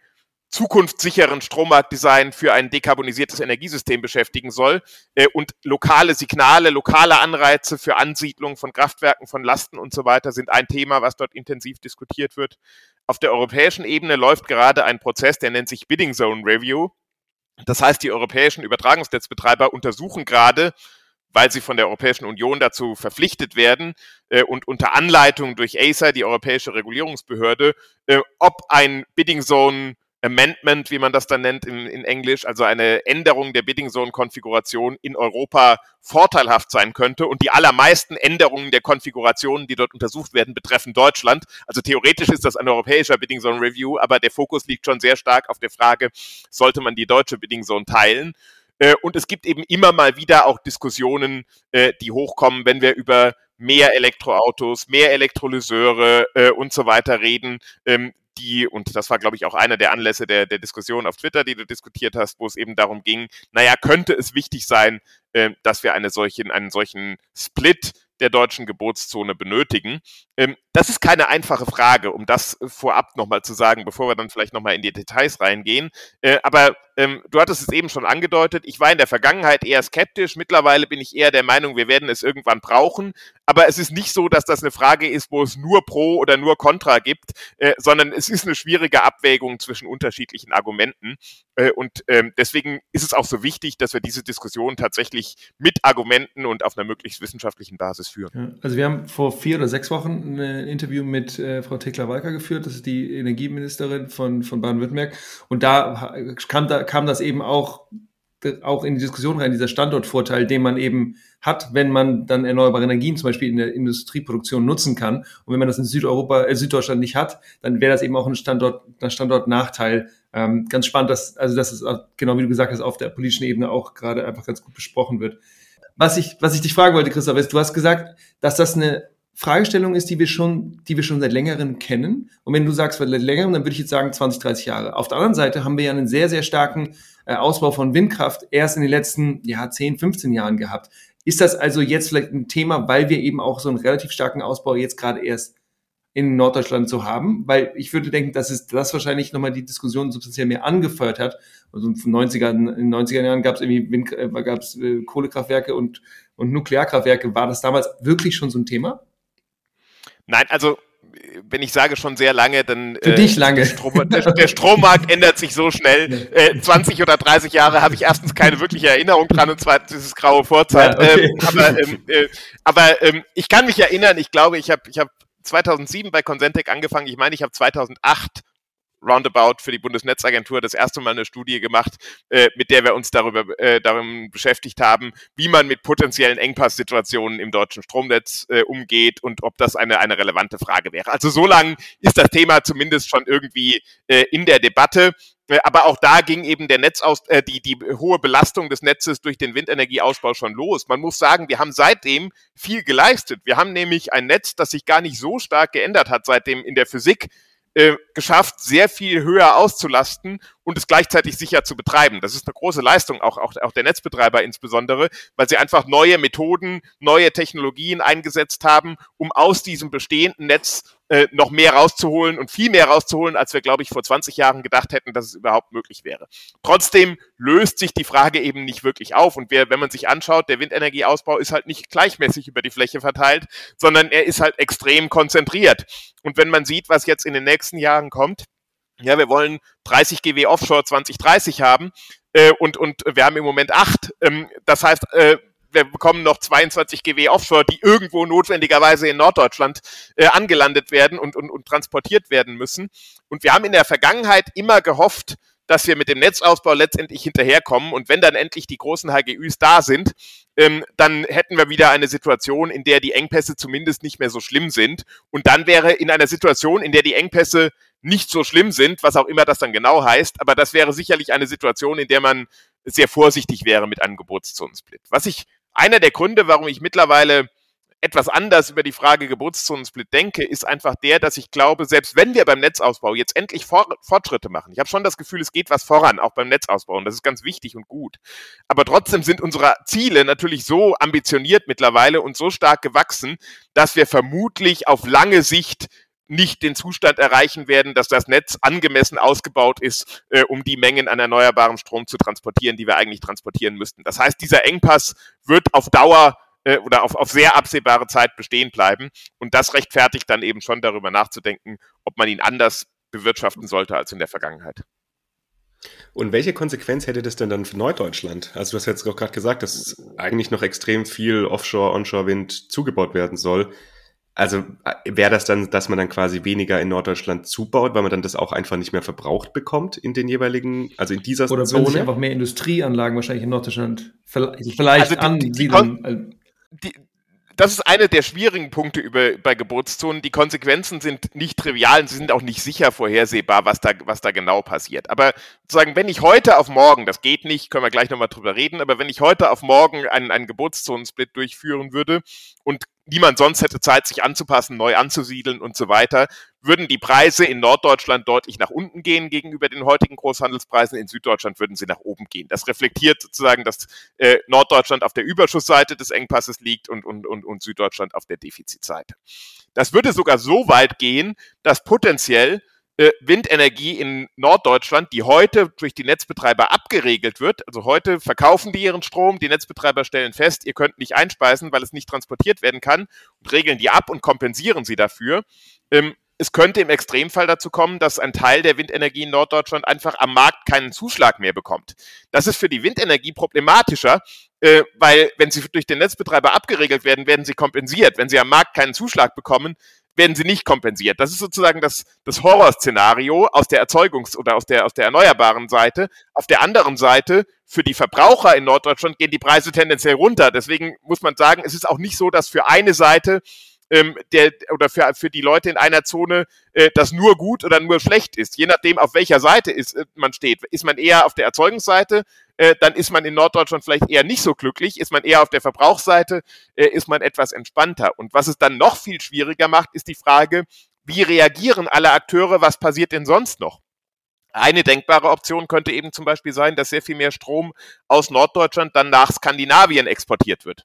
zukunftssicheren Strommarktdesign für ein dekarbonisiertes Energiesystem beschäftigen soll äh, und lokale Signale, lokale Anreize für Ansiedlung von Kraftwerken, von Lasten und so weiter sind ein Thema, was dort intensiv diskutiert wird. Auf der europäischen Ebene läuft gerade ein Prozess, der nennt sich Bidding Zone Review. Das heißt, die europäischen Übertragungsnetzbetreiber untersuchen gerade, weil sie von der Europäischen Union dazu verpflichtet werden äh, und unter Anleitung durch ACER, die europäische Regulierungsbehörde, äh, ob ein Bidding Zone Amendment, wie man das dann nennt in, in Englisch, also eine Änderung der Bidding Zone Konfiguration in Europa vorteilhaft sein könnte. Und die allermeisten Änderungen der Konfigurationen, die dort untersucht werden, betreffen Deutschland. Also theoretisch ist das ein europäischer Bidding Zone Review, aber der Fokus liegt schon sehr stark auf der Frage, sollte man die deutsche Bidding Zone teilen? Äh, und es gibt eben immer mal wieder auch Diskussionen, äh, die hochkommen, wenn wir über mehr Elektroautos, mehr Elektrolyseure äh, und so weiter reden, ähm, die, und das war, glaube ich, auch einer der Anlässe der, der Diskussion auf Twitter, die du diskutiert hast, wo es eben darum ging, naja, könnte es wichtig sein, äh, dass wir eine solchen, einen solchen Split der deutschen Geburtszone benötigen. Das ist keine einfache Frage, um das vorab nochmal zu sagen, bevor wir dann vielleicht nochmal in die Details reingehen. Äh, aber ähm, du hattest es eben schon angedeutet, ich war in der Vergangenheit eher skeptisch. Mittlerweile bin ich eher der Meinung, wir werden es irgendwann brauchen. Aber es ist nicht so, dass das eine Frage ist, wo es nur Pro oder nur Contra gibt, äh, sondern es ist eine schwierige Abwägung zwischen unterschiedlichen Argumenten. Äh, und ähm, deswegen ist es auch so wichtig, dass wir diese Diskussion tatsächlich mit Argumenten und auf einer möglichst wissenschaftlichen Basis führen. Also wir haben vor vier oder sechs Wochen ein Interview mit äh, Frau Tekla-Walker geführt, das ist die Energieministerin von, von Baden-Württemberg. Und da kam, da kam das eben auch, auch in die Diskussion rein, dieser Standortvorteil, den man eben hat, wenn man dann erneuerbare Energien zum Beispiel in der Industrieproduktion nutzen kann. Und wenn man das in Südeuropa, äh, Süddeutschland nicht hat, dann wäre das eben auch ein Standort, ein Standortnachteil. Ähm, ganz spannend, dass, also dass es, genau wie du gesagt hast, auf der politischen Ebene auch gerade einfach ganz gut besprochen wird. Was ich, was ich dich fragen wollte, Christoph, ist, du hast gesagt, dass das eine Fragestellung ist, die wir schon, die wir schon seit längerem kennen. Und wenn du sagst, seit längerem, dann würde ich jetzt sagen 20, 30 Jahre. Auf der anderen Seite haben wir ja einen sehr, sehr starken äh, Ausbau von Windkraft erst in den letzten ja, 10, 15 Jahren gehabt. Ist das also jetzt vielleicht ein Thema, weil wir eben auch so einen relativ starken Ausbau jetzt gerade erst in Norddeutschland zu haben? Weil ich würde denken, dass es das wahrscheinlich nochmal die Diskussion substanziell mehr angefeuert hat. Also in den 90er, in den 90er Jahren gab es irgendwie Wind, äh, gab's, äh, Kohlekraftwerke und, und Nuklearkraftwerke. War das damals wirklich schon so ein Thema? Nein, also wenn ich sage schon sehr lange, dann Für äh, dich lange. Strom, der, der, Strommarkt ändert sich so schnell. Äh, 20 oder 30 Jahre habe ich erstens keine wirkliche Erinnerung dran und zweitens ist es graue Vorzeit. Ja, okay. ähm, aber ähm, äh, aber ähm, ich kann mich erinnern, ich glaube, ich habe ich hab 2007 bei Consentec angefangen. Ich meine, ich habe 2008 roundabout für die Bundesnetzagentur das erste Mal eine Studie gemacht, äh, mit der wir uns darüber äh, darum beschäftigt haben, wie man mit potenziellen Engpasssituationen im deutschen Stromnetz äh, umgeht und ob das eine, eine relevante Frage wäre. Also so lange ist das Thema zumindest schon irgendwie äh, in der Debatte. Äh, aber auch da ging eben der Netzaus, äh, die, die hohe Belastung des Netzes durch den Windenergieausbau schon los. Man muss sagen, wir haben seitdem viel geleistet. Wir haben nämlich ein Netz, das sich gar nicht so stark geändert hat seitdem in der Physik äh, geschafft, sehr viel höher auszulasten und es gleichzeitig sicher zu betreiben. Das ist eine große Leistung, auch, auch, auch der Netzbetreiber insbesondere, weil sie einfach neue Methoden, neue Technologien eingesetzt haben, um aus diesem bestehenden Netz äh, noch mehr rauszuholen und viel mehr rauszuholen, als wir, glaube ich, vor 20 Jahren gedacht hätten, dass es überhaupt möglich wäre. Trotzdem löst sich die Frage eben nicht wirklich auf. Und wer, wenn man sich anschaut, der Windenergieausbau ist halt nicht gleichmäßig über die Fläche verteilt, sondern er ist halt extrem konzentriert. Und wenn man sieht, was jetzt in den nächsten Jahren kommt, ja, wir wollen 30 GW Offshore 2030 haben äh, und, und wir haben im Moment acht. Ähm, das heißt, äh, wir bekommen noch 22 GW Offshore, die irgendwo notwendigerweise in Norddeutschland äh, angelandet werden und, und, und transportiert werden müssen. Und wir haben in der Vergangenheit immer gehofft, dass wir mit dem Netzausbau letztendlich hinterherkommen und wenn dann endlich die großen HGÜs da sind, ähm, dann hätten wir wieder eine Situation, in der die Engpässe zumindest nicht mehr so schlimm sind. Und dann wäre in einer Situation, in der die Engpässe nicht so schlimm sind, was auch immer das dann genau heißt, aber das wäre sicherlich eine Situation, in der man sehr vorsichtig wäre mit einem Geburtszonensplit. Was ich, einer der Gründe, warum ich mittlerweile etwas anders über die Frage Geburtszonensplit denke, ist einfach der, dass ich glaube, selbst wenn wir beim Netzausbau jetzt endlich Fortschritte machen, ich habe schon das Gefühl, es geht was voran, auch beim Netzausbau, und das ist ganz wichtig und gut. Aber trotzdem sind unsere Ziele natürlich so ambitioniert mittlerweile und so stark gewachsen, dass wir vermutlich auf lange Sicht nicht den Zustand erreichen werden, dass das Netz angemessen ausgebaut ist, äh, um die Mengen an erneuerbarem Strom zu transportieren, die wir eigentlich transportieren müssten. Das heißt, dieser Engpass wird auf Dauer äh, oder auf, auf sehr absehbare Zeit bestehen bleiben. Und das rechtfertigt dann eben schon darüber nachzudenken, ob man ihn anders bewirtschaften sollte als in der Vergangenheit. Und welche Konsequenz hätte das denn dann für Norddeutschland? Also du hast jetzt auch gerade gesagt, dass eigentlich noch extrem viel Offshore, Onshore-Wind zugebaut werden soll. Also äh, wäre das dann, dass man dann quasi weniger in Norddeutschland zubaut, weil man dann das auch einfach nicht mehr verbraucht bekommt in den jeweiligen, also in dieser Oder Zone? Oder sich einfach mehr Industrieanlagen wahrscheinlich in Norddeutschland vielleicht also die, ansiedeln. Die, das ist einer der schwierigen Punkte über, bei Geburtszonen. Die Konsequenzen sind nicht trivial und sie sind auch nicht sicher vorhersehbar, was da, was da genau passiert. Aber sozusagen, wenn ich heute auf morgen, das geht nicht, können wir gleich nochmal drüber reden, aber wenn ich heute auf morgen einen, einen Geburtszonensplit durchführen würde und niemand sonst hätte Zeit, sich anzupassen, neu anzusiedeln und so weiter, würden die Preise in Norddeutschland deutlich nach unten gehen gegenüber den heutigen Großhandelspreisen. In Süddeutschland würden sie nach oben gehen. Das reflektiert sozusagen, dass äh, Norddeutschland auf der Überschussseite des Engpasses liegt und, und, und, und Süddeutschland auf der Defizitseite. Das würde sogar so weit gehen, dass potenziell äh, Windenergie in Norddeutschland, die heute durch die Netzbetreiber abgeregelt wird. Also heute verkaufen die ihren Strom, die Netzbetreiber stellen fest, ihr könnt nicht einspeisen, weil es nicht transportiert werden kann und regeln die ab und kompensieren sie dafür. Ähm, es könnte im Extremfall dazu kommen, dass ein Teil der Windenergie in Norddeutschland einfach am Markt keinen Zuschlag mehr bekommt. Das ist für die Windenergie problematischer, äh, weil wenn sie durch den Netzbetreiber abgeregelt werden, werden sie kompensiert. Wenn sie am Markt keinen Zuschlag bekommen, werden sie nicht kompensiert. Das ist sozusagen das, das Horrorszenario aus der Erzeugungs- oder aus der, aus der erneuerbaren Seite. Auf der anderen Seite, für die Verbraucher in Norddeutschland gehen die Preise tendenziell runter. Deswegen muss man sagen, es ist auch nicht so, dass für eine Seite ähm, der, oder für, für die Leute in einer Zone äh, das nur gut oder nur schlecht ist. Je nachdem, auf welcher Seite ist, äh, man steht. Ist man eher auf der Erzeugungsseite, äh, dann ist man in Norddeutschland vielleicht eher nicht so glücklich. Ist man eher auf der Verbrauchsseite, äh, ist man etwas entspannter. Und was es dann noch viel schwieriger macht, ist die Frage, wie reagieren alle Akteure, was passiert denn sonst noch? Eine denkbare Option könnte eben zum Beispiel sein, dass sehr viel mehr Strom aus Norddeutschland dann nach Skandinavien exportiert wird.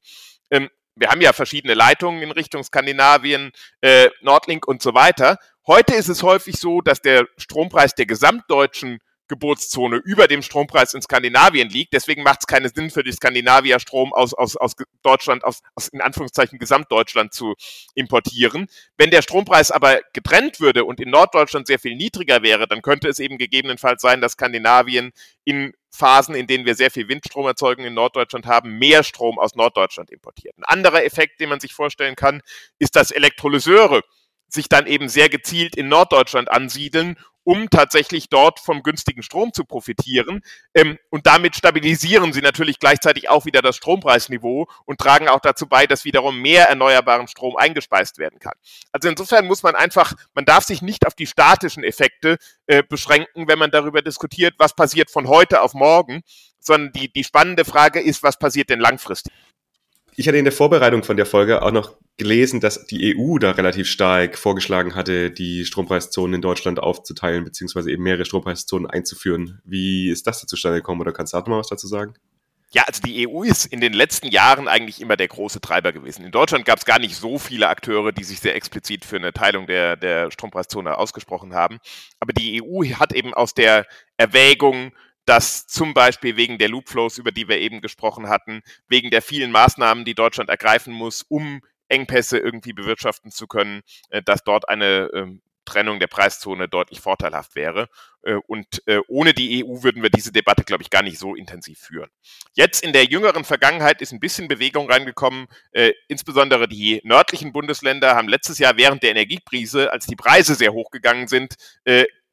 Ähm, wir haben ja verschiedene Leitungen in Richtung Skandinavien, äh, Nordlink und so weiter. Heute ist es häufig so, dass der Strompreis der gesamtdeutschen Geburtszone über dem Strompreis in Skandinavien liegt. Deswegen macht es keinen Sinn für die Skandinavier Strom aus, aus, aus Deutschland, aus, aus in Anführungszeichen Gesamtdeutschland zu importieren. Wenn der Strompreis aber getrennt würde und in Norddeutschland sehr viel niedriger wäre, dann könnte es eben gegebenenfalls sein, dass Skandinavien in Phasen, in denen wir sehr viel Windstromerzeugung in Norddeutschland haben, mehr Strom aus Norddeutschland importiert. Ein anderer Effekt, den man sich vorstellen kann, ist, dass Elektrolyseure sich dann eben sehr gezielt in Norddeutschland ansiedeln um tatsächlich dort vom günstigen Strom zu profitieren. Ähm, und damit stabilisieren sie natürlich gleichzeitig auch wieder das Strompreisniveau und tragen auch dazu bei, dass wiederum mehr erneuerbaren Strom eingespeist werden kann. Also insofern muss man einfach, man darf sich nicht auf die statischen Effekte äh, beschränken, wenn man darüber diskutiert, was passiert von heute auf morgen, sondern die, die spannende Frage ist, was passiert denn langfristig? Ich hatte in der Vorbereitung von der Folge auch noch gelesen, dass die EU da relativ stark vorgeschlagen hatte, die Strompreiszonen in Deutschland aufzuteilen, beziehungsweise eben mehrere Strompreiszonen einzuführen. Wie ist das da zustande gekommen oder kannst du noch mal was dazu sagen? Ja, also die EU ist in den letzten Jahren eigentlich immer der große Treiber gewesen. In Deutschland gab es gar nicht so viele Akteure, die sich sehr explizit für eine Teilung der, der Strompreiszone ausgesprochen haben. Aber die EU hat eben aus der Erwägung, dass zum Beispiel wegen der Loopflows, über die wir eben gesprochen hatten, wegen der vielen Maßnahmen, die Deutschland ergreifen muss, um Engpässe irgendwie bewirtschaften zu können, äh, dass dort eine ähm, Trennung der Preiszone deutlich vorteilhaft wäre. Äh, und äh, ohne die EU würden wir diese Debatte, glaube ich, gar nicht so intensiv führen. Jetzt in der jüngeren Vergangenheit ist ein bisschen Bewegung reingekommen. Insbesondere die nördlichen Bundesländer haben letztes Jahr während der Energiekrise, als die Preise sehr hoch gegangen sind,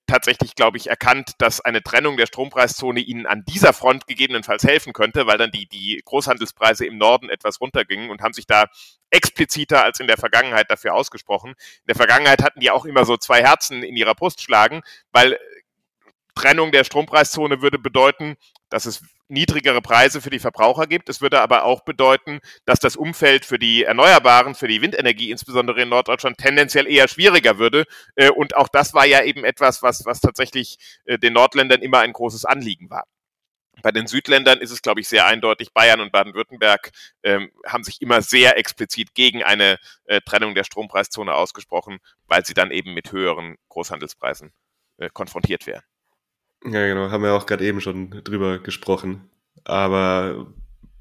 tatsächlich, glaube ich, erkannt, dass eine Trennung der Strompreiszone ihnen an dieser Front gegebenenfalls helfen könnte, weil dann die, die Großhandelspreise im Norden etwas runtergingen und haben sich da expliziter als in der Vergangenheit dafür ausgesprochen. In der Vergangenheit hatten die auch immer so zwei Herzen in ihrer Brust schlagen, weil Trennung der Strompreiszone würde bedeuten, dass es niedrigere Preise für die Verbraucher gibt. Es würde aber auch bedeuten, dass das Umfeld für die Erneuerbaren, für die Windenergie, insbesondere in Norddeutschland, tendenziell eher schwieriger würde. Äh, und auch das war ja eben etwas, was, was tatsächlich äh, den Nordländern immer ein großes Anliegen war. Bei den Südländern ist es, glaube ich, sehr eindeutig. Bayern und Baden-Württemberg ähm, haben sich immer sehr explizit gegen eine äh, Trennung der Strompreiszone ausgesprochen, weil sie dann eben mit höheren Großhandelspreisen äh, konfrontiert wären. Ja, genau, haben wir auch gerade eben schon drüber gesprochen. Aber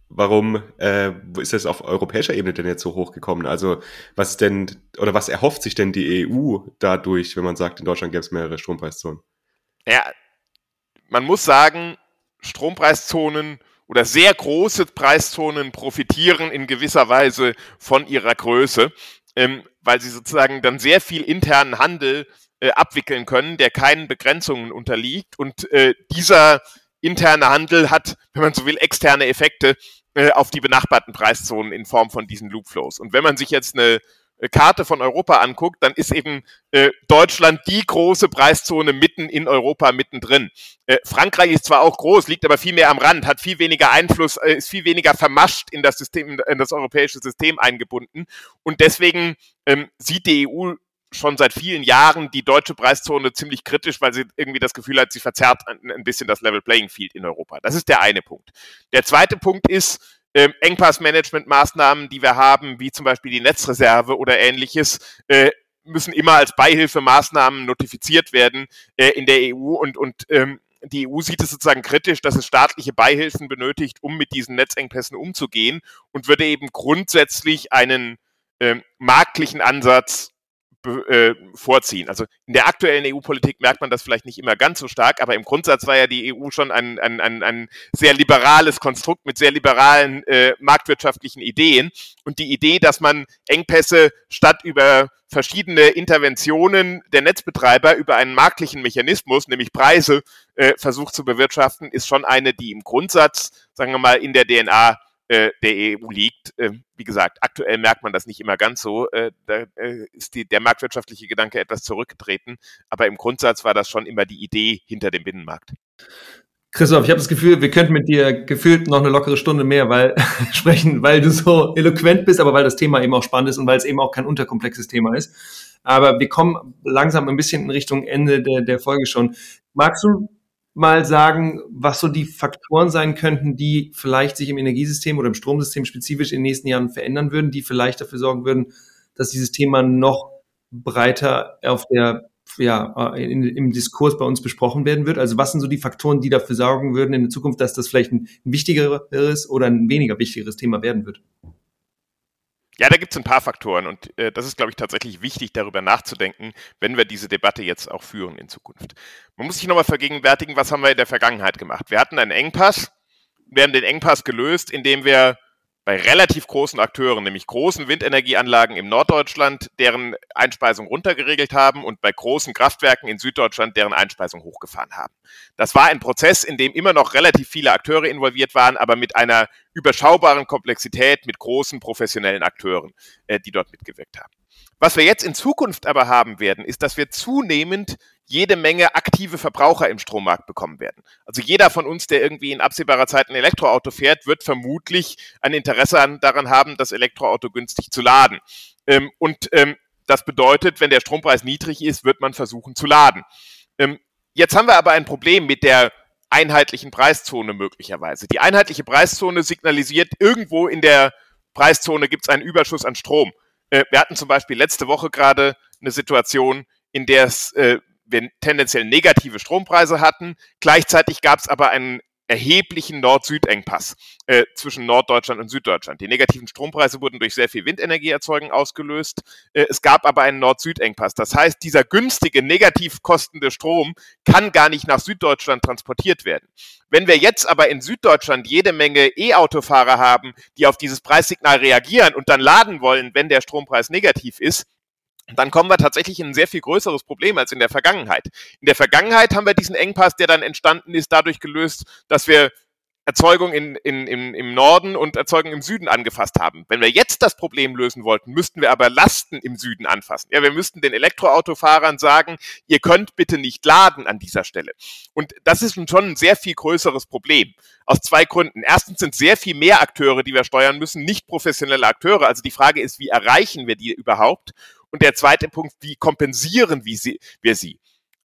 warum äh, ist das auf europäischer Ebene denn jetzt so hochgekommen? Also was denn oder was erhofft sich denn die EU dadurch, wenn man sagt, in Deutschland gäbe es mehrere Strompreiszonen? Ja, man muss sagen, Strompreiszonen oder sehr große Preiszonen profitieren in gewisser Weise von ihrer Größe, ähm, weil sie sozusagen dann sehr viel internen Handel äh, abwickeln können, der keinen Begrenzungen unterliegt. Und äh, dieser interne Handel hat, wenn man so will, externe Effekte äh, auf die benachbarten Preiszonen in Form von diesen Loopflows. Und wenn man sich jetzt eine äh, Karte von Europa anguckt, dann ist eben äh, Deutschland die große Preiszone mitten in Europa mittendrin. Äh, Frankreich ist zwar auch groß, liegt aber viel mehr am Rand, hat viel weniger Einfluss, äh, ist viel weniger vermascht in das System, in das europäische System eingebunden. Und deswegen ähm, sieht die EU schon seit vielen Jahren die deutsche Preiszone ziemlich kritisch, weil sie irgendwie das Gefühl hat, sie verzerrt ein, bisschen das Level Playing Field in Europa. Das ist der eine Punkt. Der zweite Punkt ist, ähm, Engpassmanagement-Maßnahmen, die wir haben, wie zum Beispiel die Netzreserve oder ähnliches, äh, müssen immer als Beihilfemaßnahmen notifiziert werden äh, in der EU und, und ähm, die EU sieht es sozusagen kritisch, dass es staatliche Beihilfen benötigt, um mit diesen Netzengpässen umzugehen und würde eben grundsätzlich einen ähm, marktlichen Ansatz äh, vorziehen. Also in der aktuellen EU-Politik merkt man das vielleicht nicht immer ganz so stark, aber im Grundsatz war ja die EU schon ein, ein, ein, ein sehr liberales Konstrukt mit sehr liberalen äh, marktwirtschaftlichen Ideen. Und die Idee, dass man Engpässe statt über verschiedene Interventionen der Netzbetreiber über einen marktlichen Mechanismus, nämlich Preise, äh, versucht zu bewirtschaften, ist schon eine, die im Grundsatz, sagen wir mal, in der DNA der EU liegt. Äh, wie gesagt, aktuell merkt man das nicht immer ganz so. Äh, da äh, ist die, der marktwirtschaftliche Gedanke etwas zurückgetreten, aber im Grundsatz war das schon immer die Idee hinter dem Binnenmarkt. Christoph, ich habe das Gefühl, wir könnten mit dir gefühlt noch eine lockere Stunde mehr weil, sprechen, weil du so eloquent bist, aber weil das Thema eben auch spannend ist und weil es eben auch kein unterkomplexes Thema ist. Aber wir kommen langsam ein bisschen in Richtung Ende der, der Folge schon. Magst du mal sagen, was so die Faktoren sein könnten, die vielleicht sich im Energiesystem oder im Stromsystem spezifisch in den nächsten Jahren verändern würden, die vielleicht dafür sorgen würden, dass dieses Thema noch breiter auf der ja, in, im Diskurs bei uns besprochen werden wird. Also was sind so die Faktoren, die dafür sorgen würden in der Zukunft, dass das vielleicht ein, ein wichtigeres oder ein weniger wichtigeres Thema werden wird? Ja, da gibt es ein paar Faktoren und äh, das ist, glaube ich, tatsächlich wichtig, darüber nachzudenken, wenn wir diese Debatte jetzt auch führen in Zukunft. Man muss sich nochmal vergegenwärtigen, was haben wir in der Vergangenheit gemacht? Wir hatten einen Engpass, wir haben den Engpass gelöst, indem wir bei relativ großen Akteuren, nämlich großen Windenergieanlagen im Norddeutschland, deren Einspeisung runtergeregelt haben und bei großen Kraftwerken in Süddeutschland deren Einspeisung hochgefahren haben. Das war ein Prozess, in dem immer noch relativ viele Akteure involviert waren, aber mit einer überschaubaren Komplexität, mit großen professionellen Akteuren, äh, die dort mitgewirkt haben. Was wir jetzt in Zukunft aber haben werden, ist, dass wir zunehmend jede Menge aktive Verbraucher im Strommarkt bekommen werden. Also jeder von uns, der irgendwie in absehbarer Zeit ein Elektroauto fährt, wird vermutlich ein Interesse an, daran haben, das Elektroauto günstig zu laden. Ähm, und ähm, das bedeutet, wenn der Strompreis niedrig ist, wird man versuchen zu laden. Ähm, jetzt haben wir aber ein Problem mit der einheitlichen Preiszone möglicherweise. Die einheitliche Preiszone signalisiert, irgendwo in der Preiszone gibt es einen Überschuss an Strom. Äh, wir hatten zum Beispiel letzte Woche gerade eine Situation, in der es äh, wir tendenziell negative Strompreise hatten. Gleichzeitig gab es aber einen erheblichen Nord-Süd-Engpass äh, zwischen Norddeutschland und Süddeutschland. Die negativen Strompreise wurden durch sehr viel Windenergieerzeugung ausgelöst. Äh, es gab aber einen Nord-Süd-Engpass. Das heißt, dieser günstige, negativ kostende Strom kann gar nicht nach Süddeutschland transportiert werden. Wenn wir jetzt aber in Süddeutschland jede Menge E-Autofahrer haben, die auf dieses Preissignal reagieren und dann laden wollen, wenn der Strompreis negativ ist, dann kommen wir tatsächlich in ein sehr viel größeres Problem als in der Vergangenheit. In der Vergangenheit haben wir diesen Engpass, der dann entstanden ist, dadurch gelöst, dass wir Erzeugung in, in, in, im Norden und Erzeugung im Süden angefasst haben. Wenn wir jetzt das Problem lösen wollten, müssten wir aber Lasten im Süden anfassen. Ja, wir müssten den Elektroautofahrern sagen, ihr könnt bitte nicht laden an dieser Stelle. Und das ist schon ein sehr viel größeres Problem. Aus zwei Gründen. Erstens sind sehr viel mehr Akteure, die wir steuern müssen, nicht professionelle Akteure. Also die Frage ist, wie erreichen wir die überhaupt? Und der zweite Punkt, wie kompensieren wir sie?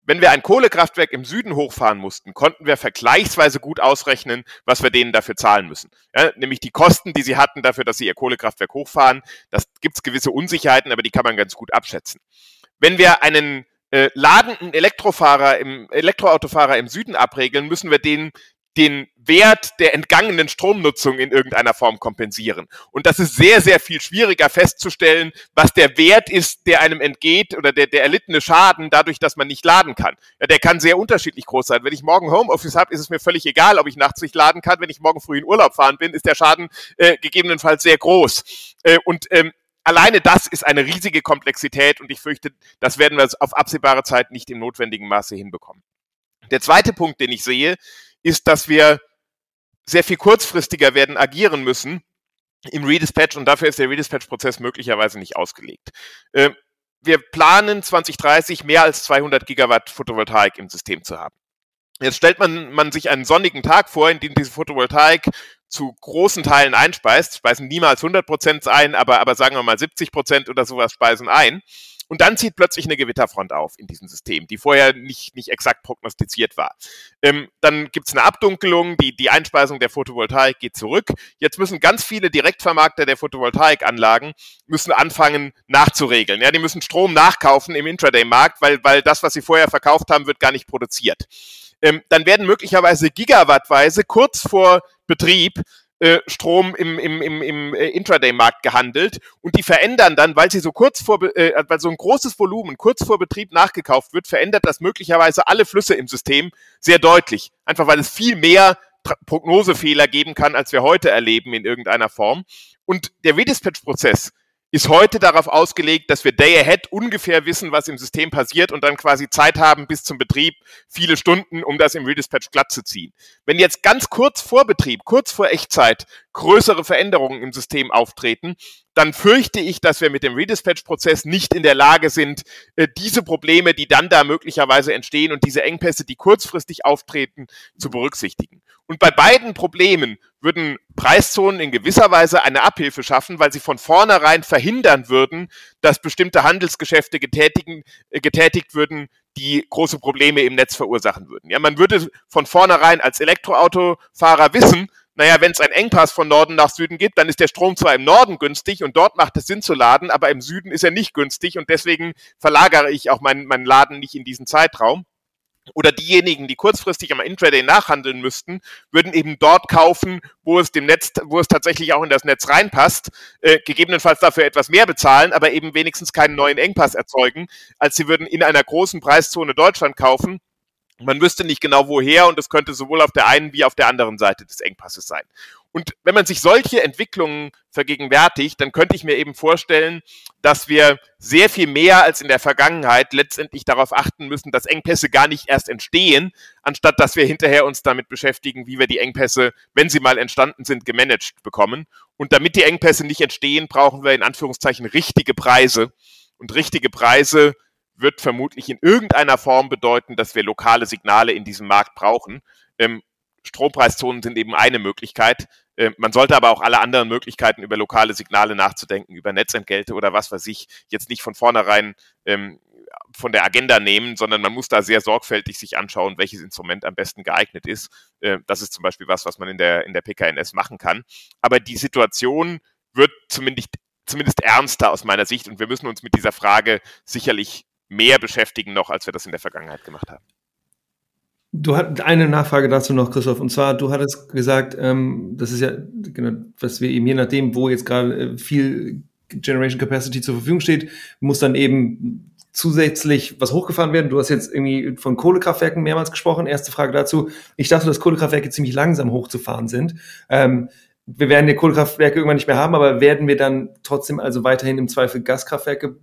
Wenn wir ein Kohlekraftwerk im Süden hochfahren mussten, konnten wir vergleichsweise gut ausrechnen, was wir denen dafür zahlen müssen. Ja, nämlich die Kosten, die sie hatten dafür, dass sie ihr Kohlekraftwerk hochfahren. Das gibt es gewisse Unsicherheiten, aber die kann man ganz gut abschätzen. Wenn wir einen äh, ladenden Elektrofahrer im Elektroautofahrer im Süden abregeln, müssen wir den den Wert der entgangenen Stromnutzung in irgendeiner Form kompensieren. Und das ist sehr, sehr viel schwieriger festzustellen, was der Wert ist, der einem entgeht oder der, der erlittene Schaden dadurch, dass man nicht laden kann. Ja, der kann sehr unterschiedlich groß sein. Wenn ich morgen Homeoffice habe, ist es mir völlig egal, ob ich nachts nicht laden kann. Wenn ich morgen früh in Urlaub fahren bin, ist der Schaden äh, gegebenenfalls sehr groß. Äh, und ähm, alleine das ist eine riesige Komplexität und ich fürchte, das werden wir auf absehbare Zeit nicht im notwendigen Maße hinbekommen. Der zweite Punkt, den ich sehe, ist, dass wir sehr viel kurzfristiger werden agieren müssen im Redispatch und dafür ist der Redispatch-Prozess möglicherweise nicht ausgelegt. Äh, wir planen 2030 mehr als 200 Gigawatt Photovoltaik im System zu haben. Jetzt stellt man, man sich einen sonnigen Tag vor, in dem diese Photovoltaik zu großen Teilen einspeist, speisen niemals 100 Prozent ein, aber, aber sagen wir mal 70 Prozent oder sowas speisen ein. Und dann zieht plötzlich eine Gewitterfront auf in diesem System, die vorher nicht, nicht exakt prognostiziert war. Ähm, dann gibt es eine Abdunkelung, die, die Einspeisung der Photovoltaik geht zurück. Jetzt müssen ganz viele Direktvermarkter der Photovoltaikanlagen müssen anfangen nachzuregeln. Ja, die müssen Strom nachkaufen im Intraday-Markt, weil, weil das, was sie vorher verkauft haben, wird gar nicht produziert. Ähm, dann werden möglicherweise gigawattweise kurz vor Betrieb Strom im, im, im, im äh, Intraday-Markt gehandelt und die verändern dann, weil sie so kurz vor, äh, weil so ein großes Volumen kurz vor Betrieb nachgekauft wird, verändert das möglicherweise alle Flüsse im System sehr deutlich. Einfach weil es viel mehr Prognosefehler geben kann, als wir heute erleben in irgendeiner Form. Und der Redispatch-Prozess ist heute darauf ausgelegt, dass wir day ahead ungefähr wissen, was im System passiert und dann quasi Zeit haben bis zum Betrieb, viele Stunden, um das im Redispatch glatt zu ziehen. Wenn jetzt ganz kurz vor Betrieb, kurz vor Echtzeit größere Veränderungen im System auftreten, dann fürchte ich, dass wir mit dem Redispatch-Prozess nicht in der Lage sind, äh, diese Probleme, die dann da möglicherweise entstehen und diese Engpässe, die kurzfristig auftreten, zu berücksichtigen. Und bei beiden Problemen würden Preiszonen in gewisser Weise eine Abhilfe schaffen, weil sie von vornherein verhindern würden, dass bestimmte Handelsgeschäfte getätigen, äh, getätigt würden, die große Probleme im Netz verursachen würden. Ja, man würde von vornherein als Elektroautofahrer wissen, naja, wenn es einen Engpass von Norden nach Süden gibt, dann ist der Strom zwar im Norden günstig und dort macht es Sinn zu laden, aber im Süden ist er nicht günstig und deswegen verlagere ich auch meinen, meinen Laden nicht in diesen Zeitraum oder diejenigen, die kurzfristig am Intraday nachhandeln müssten, würden eben dort kaufen, wo es dem Netz, wo es tatsächlich auch in das Netz reinpasst, äh, gegebenenfalls dafür etwas mehr bezahlen, aber eben wenigstens keinen neuen Engpass erzeugen, als sie würden in einer großen Preiszone Deutschland kaufen. Man wüsste nicht genau woher und es könnte sowohl auf der einen wie auf der anderen Seite des Engpasses sein. Und wenn man sich solche Entwicklungen vergegenwärtigt, dann könnte ich mir eben vorstellen, dass wir sehr viel mehr als in der Vergangenheit letztendlich darauf achten müssen, dass Engpässe gar nicht erst entstehen, anstatt dass wir hinterher uns damit beschäftigen, wie wir die Engpässe, wenn sie mal entstanden sind, gemanagt bekommen. Und damit die Engpässe nicht entstehen, brauchen wir in Anführungszeichen richtige Preise. Und richtige Preise wird vermutlich in irgendeiner Form bedeuten, dass wir lokale Signale in diesem Markt brauchen. Ähm, Strompreiszonen sind eben eine Möglichkeit. Äh, man sollte aber auch alle anderen Möglichkeiten über lokale Signale nachzudenken, über Netzentgelte oder was weiß ich, jetzt nicht von vornherein ähm, von der Agenda nehmen, sondern man muss da sehr sorgfältig sich anschauen, welches Instrument am besten geeignet ist. Äh, das ist zum Beispiel was, was man in der, in der PKNS machen kann. Aber die Situation wird zumindest, zumindest ernster aus meiner Sicht und wir müssen uns mit dieser Frage sicherlich mehr beschäftigen noch, als wir das in der Vergangenheit gemacht haben. Du hast eine Nachfrage dazu noch, Christoph. Und zwar, du hattest gesagt, ähm, das ist ja genau, was wir eben je nachdem, wo jetzt gerade äh, viel Generation Capacity zur Verfügung steht, muss dann eben zusätzlich was hochgefahren werden. Du hast jetzt irgendwie von Kohlekraftwerken mehrmals gesprochen. Erste Frage dazu. Ich dachte, dass Kohlekraftwerke ziemlich langsam hochzufahren sind. Ähm, wir werden die Kohlekraftwerke irgendwann nicht mehr haben, aber werden wir dann trotzdem also weiterhin im Zweifel Gaskraftwerke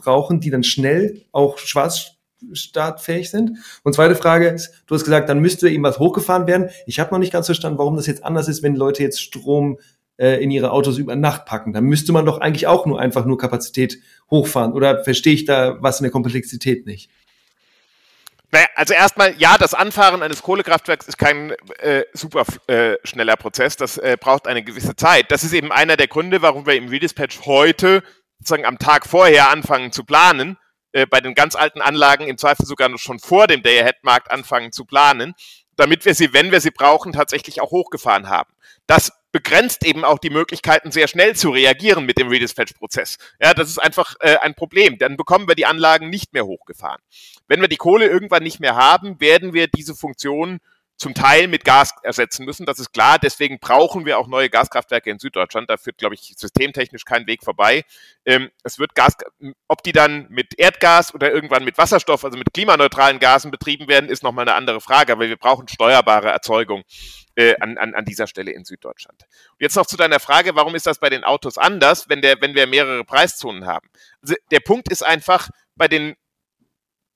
brauchen, die dann schnell auch schwarzstartfähig sind? Und zweite Frage du hast gesagt, dann müsste eben was hochgefahren werden. Ich habe noch nicht ganz verstanden, warum das jetzt anders ist, wenn Leute jetzt Strom äh, in ihre Autos über Nacht packen. Dann müsste man doch eigentlich auch nur einfach nur Kapazität hochfahren. Oder verstehe ich da was in der Komplexität nicht? Naja, also erstmal, ja, das Anfahren eines Kohlekraftwerks ist kein äh, super äh, schneller Prozess. Das äh, braucht eine gewisse Zeit. Das ist eben einer der Gründe, warum wir im Redispatch heute sozusagen am Tag vorher anfangen zu planen. Äh, bei den ganz alten Anlagen im Zweifel sogar noch schon vor dem Day-Ahead-Markt anfangen zu planen, damit wir sie, wenn wir sie brauchen, tatsächlich auch hochgefahren haben. Das begrenzt eben auch die Möglichkeiten, sehr schnell zu reagieren mit dem Redispatch-Prozess. Ja, das ist einfach äh, ein Problem. Dann bekommen wir die Anlagen nicht mehr hochgefahren. Wenn wir die Kohle irgendwann nicht mehr haben, werden wir diese Funktion zum Teil mit Gas ersetzen müssen. Das ist klar. Deswegen brauchen wir auch neue Gaskraftwerke in Süddeutschland. Da führt, glaube ich, systemtechnisch kein Weg vorbei. Ähm, es wird Gas, ob die dann mit Erdgas oder irgendwann mit Wasserstoff, also mit klimaneutralen Gasen betrieben werden, ist nochmal eine andere Frage. Aber wir brauchen steuerbare Erzeugung äh, an, an, an dieser Stelle in Süddeutschland. Und jetzt noch zu deiner Frage, warum ist das bei den Autos anders, wenn, der, wenn wir mehrere Preiszonen haben? Also der Punkt ist einfach, bei den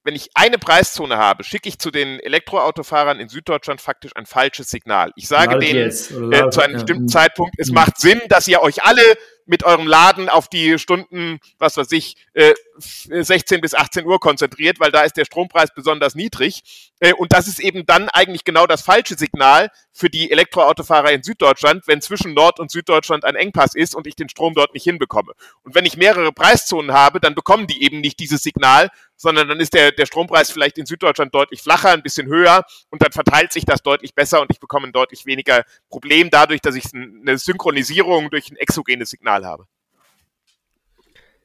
wenn ich eine Preiszone habe, schicke ich zu den Elektroautofahrern in Süddeutschland faktisch ein falsches Signal. Ich sage denen äh, zu einem bestimmten ja. Zeitpunkt, es mhm. macht Sinn, dass ihr euch alle mit eurem Laden auf die Stunden, was weiß ich, äh, 16 bis 18 Uhr konzentriert, weil da ist der Strompreis besonders niedrig. Äh, und das ist eben dann eigentlich genau das falsche Signal für die Elektroautofahrer in Süddeutschland, wenn zwischen Nord- und Süddeutschland ein Engpass ist und ich den Strom dort nicht hinbekomme. Und wenn ich mehrere Preiszonen habe, dann bekommen die eben nicht dieses Signal, sondern dann ist der, der Strompreis vielleicht in Süddeutschland deutlich flacher, ein bisschen höher und dann verteilt sich das deutlich besser und ich bekomme ein deutlich weniger Problem dadurch, dass ich eine Synchronisierung durch ein exogenes Signal Signal habe.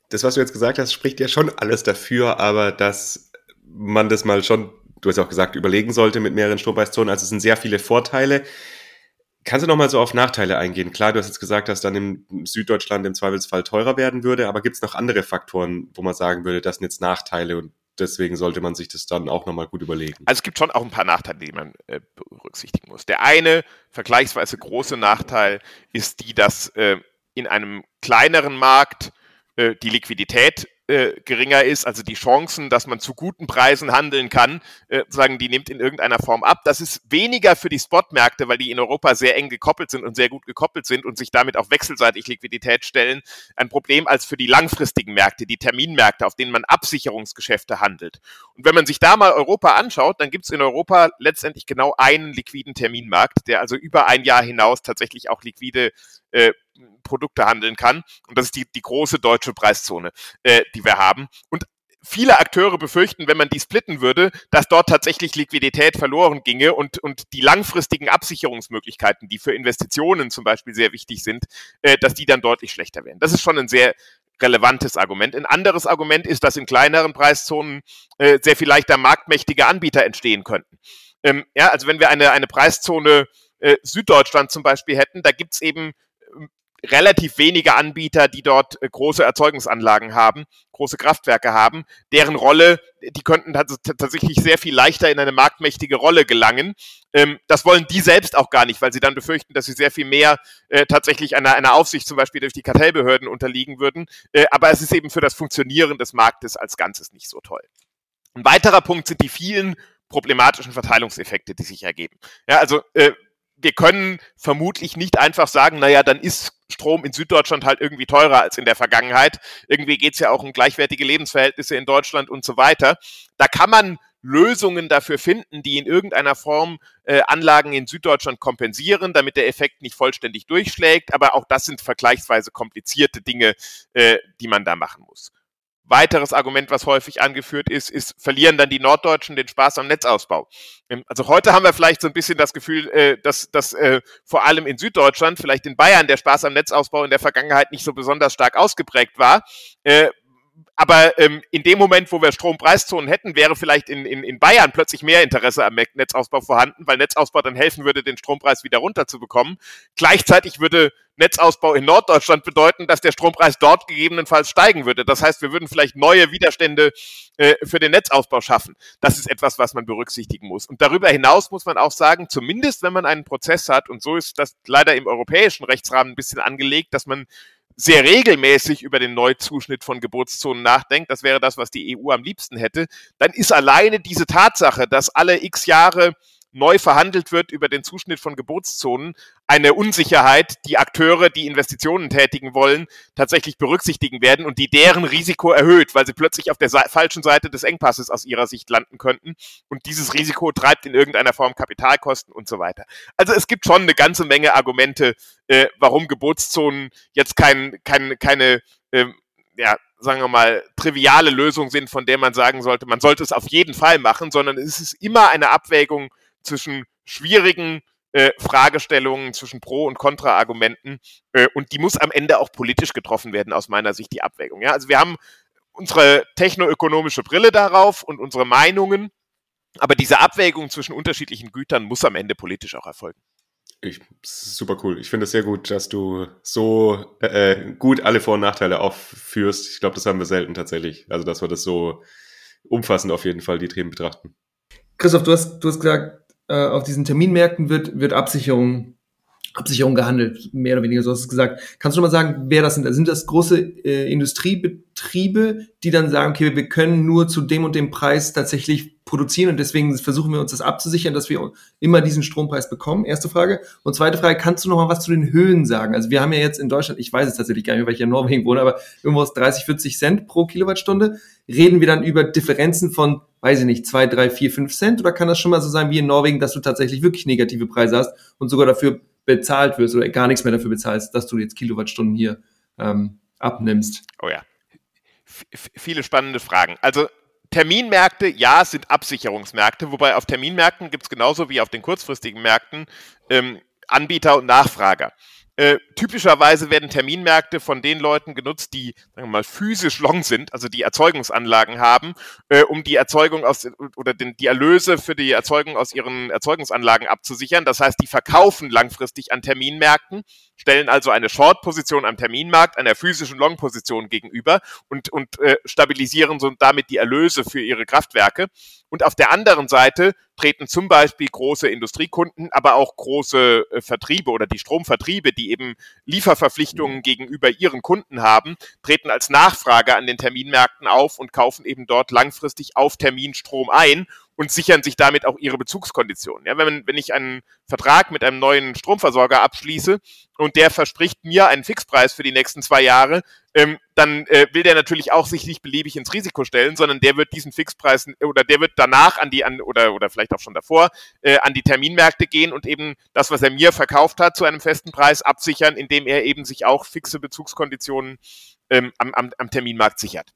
Das, was du jetzt gesagt hast, spricht ja schon alles dafür, aber dass man das mal schon, du hast ja auch gesagt, überlegen sollte mit mehreren Strompreiszonen. Also es sind sehr viele Vorteile. Kannst du noch mal so auf Nachteile eingehen? Klar, du hast jetzt gesagt, dass dann im Süddeutschland im Zweifelsfall teurer werden würde, aber gibt es noch andere Faktoren, wo man sagen würde, das sind jetzt Nachteile und deswegen sollte man sich das dann auch nochmal gut überlegen. Also es gibt schon auch ein paar Nachteile, die man äh, berücksichtigen muss. Der eine vergleichsweise große Nachteil ist die, dass äh, in einem kleineren Markt äh, die Liquidität äh, geringer ist, also die Chancen, dass man zu guten Preisen handeln kann, äh, sagen, die nimmt in irgendeiner Form ab. Das ist weniger für die Spotmärkte, weil die in Europa sehr eng gekoppelt sind und sehr gut gekoppelt sind und sich damit auch wechselseitig Liquidität stellen, ein Problem als für die langfristigen Märkte, die Terminmärkte, auf denen man Absicherungsgeschäfte handelt. Und wenn man sich da mal Europa anschaut, dann gibt es in Europa letztendlich genau einen liquiden Terminmarkt, der also über ein Jahr hinaus tatsächlich auch liquide äh, Produkte handeln kann. Und das ist die, die große deutsche Preiszone, äh, die wir haben. Und viele Akteure befürchten, wenn man die splitten würde, dass dort tatsächlich Liquidität verloren ginge und, und die langfristigen Absicherungsmöglichkeiten, die für Investitionen zum Beispiel sehr wichtig sind, äh, dass die dann deutlich schlechter wären. Das ist schon ein sehr relevantes Argument. Ein anderes Argument ist, dass in kleineren Preiszonen äh, sehr viel leichter marktmächtige Anbieter entstehen könnten. Ähm, ja, also wenn wir eine, eine Preiszone äh, Süddeutschland zum Beispiel hätten, da gibt's eben relativ wenige Anbieter, die dort äh, große Erzeugungsanlagen haben, große Kraftwerke haben, deren Rolle, die könnten tatsächlich sehr viel leichter in eine marktmächtige Rolle gelangen. Ähm, das wollen die selbst auch gar nicht, weil sie dann befürchten, dass sie sehr viel mehr äh, tatsächlich einer, einer Aufsicht zum Beispiel durch die Kartellbehörden unterliegen würden. Äh, aber es ist eben für das Funktionieren des Marktes als Ganzes nicht so toll. Ein weiterer Punkt sind die vielen problematischen Verteilungseffekte, die sich ergeben. Ja, also äh, wir können vermutlich nicht einfach sagen, naja, dann ist Strom in Süddeutschland halt irgendwie teurer als in der Vergangenheit. Irgendwie geht's ja auch um gleichwertige Lebensverhältnisse in Deutschland und so weiter. Da kann man Lösungen dafür finden, die in irgendeiner Form äh, Anlagen in Süddeutschland kompensieren, damit der Effekt nicht vollständig durchschlägt. Aber auch das sind vergleichsweise komplizierte Dinge, äh, die man da machen muss. Weiteres Argument, was häufig angeführt ist, ist, verlieren dann die Norddeutschen den Spaß am Netzausbau. Ähm, also heute haben wir vielleicht so ein bisschen das Gefühl, äh, dass, dass äh, vor allem in Süddeutschland, vielleicht in Bayern, der Spaß am Netzausbau in der Vergangenheit nicht so besonders stark ausgeprägt war. Aber ähm, in dem Moment, wo wir Strompreiszonen hätten, wäre vielleicht in, in, in Bayern plötzlich mehr Interesse am Netzausbau vorhanden, weil Netzausbau dann helfen würde, den Strompreis wieder runterzubekommen. Gleichzeitig würde Netzausbau in Norddeutschland bedeuten, dass der Strompreis dort gegebenenfalls steigen würde. Das heißt, wir würden vielleicht neue Widerstände äh, für den Netzausbau schaffen. Das ist etwas, was man berücksichtigen muss. Und darüber hinaus muss man auch sagen, zumindest wenn man einen Prozess hat, und so ist das leider im europäischen Rechtsrahmen ein bisschen angelegt, dass man sehr regelmäßig über den Neuzuschnitt von Geburtszonen nachdenkt, das wäre das, was die EU am liebsten hätte, dann ist alleine diese Tatsache, dass alle x Jahre neu verhandelt wird über den Zuschnitt von Geburtszonen, eine Unsicherheit, die Akteure, die Investitionen tätigen wollen, tatsächlich berücksichtigen werden und die deren Risiko erhöht, weil sie plötzlich auf der falschen Seite des Engpasses aus ihrer Sicht landen könnten. Und dieses Risiko treibt in irgendeiner Form Kapitalkosten und so weiter. Also es gibt schon eine ganze Menge Argumente, äh, warum Geburtszonen jetzt kein, kein, keine äh, ja, sagen wir mal, triviale Lösung sind, von der man sagen sollte, man sollte es auf jeden Fall machen, sondern es ist immer eine Abwägung zwischen schwierigen äh, Fragestellungen, zwischen Pro- und Kontra-Argumenten äh, und die muss am Ende auch politisch getroffen werden, aus meiner Sicht, die Abwägung. Ja? Also wir haben unsere technoökonomische Brille darauf und unsere Meinungen, aber diese Abwägung zwischen unterschiedlichen Gütern muss am Ende politisch auch erfolgen. Ich, super cool. Ich finde es sehr gut, dass du so äh, gut alle Vor- und Nachteile aufführst. Ich glaube, das haben wir selten tatsächlich. Also, dass wir das so umfassend auf jeden Fall die Themen betrachten. Christoph, du hast, du hast gesagt, äh, auf diesen Terminmärkten wird, wird Absicherung, Absicherung gehandelt, mehr oder weniger, so hast du gesagt. Kannst du mal sagen, wer das sind? Sind das große äh, Industriebetriebe, die dann sagen, okay, wir können nur zu dem und dem Preis tatsächlich produzieren und deswegen versuchen wir uns das abzusichern, dass wir immer diesen Strompreis bekommen? Erste Frage. Und zweite Frage, kannst du noch mal was zu den Höhen sagen? Also wir haben ja jetzt in Deutschland, ich weiß es tatsächlich gar nicht, weil ich ja in Norwegen wohne, aber irgendwo aus 30, 40 Cent pro Kilowattstunde. Reden wir dann über Differenzen von weiß ich nicht, zwei, drei, vier, fünf Cent? Oder kann das schon mal so sein wie in Norwegen, dass du tatsächlich wirklich negative Preise hast und sogar dafür bezahlt wirst oder gar nichts mehr dafür bezahlst, dass du jetzt Kilowattstunden hier ähm, abnimmst? Oh ja. F viele spannende Fragen. Also Terminmärkte, ja, sind Absicherungsmärkte, wobei auf Terminmärkten gibt es genauso wie auf den kurzfristigen Märkten ähm, Anbieter und Nachfrager. Äh, typischerweise werden Terminmärkte von den Leuten genutzt, die sagen wir mal physisch long sind, also die Erzeugungsanlagen haben, äh, um die Erzeugung aus oder den, die Erlöse für die Erzeugung aus ihren Erzeugungsanlagen abzusichern. Das heißt, die verkaufen langfristig an Terminmärkten, stellen also eine Short-Position am Terminmarkt einer physischen Long-Position gegenüber und, und äh, stabilisieren so damit die Erlöse für ihre Kraftwerke. Und auf der anderen Seite treten zum Beispiel große Industriekunden, aber auch große äh, Vertriebe oder die Stromvertriebe, die eben Lieferverpflichtungen mhm. gegenüber ihren Kunden haben, treten als Nachfrage an den Terminmärkten auf und kaufen eben dort langfristig auf Termin Strom ein und sichern sich damit auch ihre Bezugskonditionen. Ja, wenn, wenn ich einen Vertrag mit einem neuen Stromversorger abschließe und der verspricht mir einen Fixpreis für die nächsten zwei Jahre, ähm, dann äh, will der natürlich auch sich nicht beliebig ins Risiko stellen, sondern der wird diesen Fixpreis oder der wird danach an die an oder oder vielleicht auch schon davor äh, an die Terminmärkte gehen und eben das, was er mir verkauft hat, zu einem festen Preis absichern, indem er eben sich auch fixe Bezugskonditionen ähm, am, am, am Terminmarkt sichert.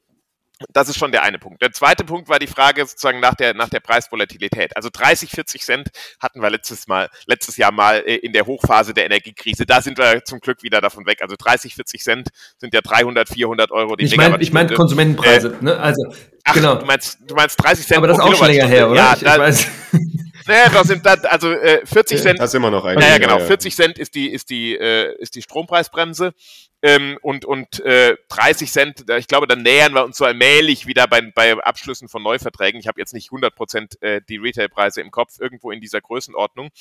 Das ist schon der eine Punkt. Der zweite Punkt war die Frage sozusagen nach der, nach der Preisvolatilität. Also 30, 40 Cent hatten wir letztes Mal, letztes Jahr mal äh, in der Hochphase der Energiekrise. Da sind wir zum Glück wieder davon weg. Also 30, 40 Cent sind ja 300, 400 Euro die Ich meine ich mein Konsumentenpreise, äh, ne? Also, ach, genau. Du meinst, du meinst 30 Cent Aber das ist auch schon länger her, oder? Ja, ich, da, ich weiß. Naja, das sind dann, also äh, 40 Cent. Das ist immer noch ein. Naja, genau. 40 Cent ist die, ist die, äh, ist die Strompreisbremse ähm, und, und äh, 30 Cent, ich glaube, dann nähern wir uns so allmählich wieder bei, bei Abschlüssen von Neuverträgen. Ich habe jetzt nicht 100 Prozent äh, die Retailpreise im Kopf, irgendwo in dieser Größenordnung.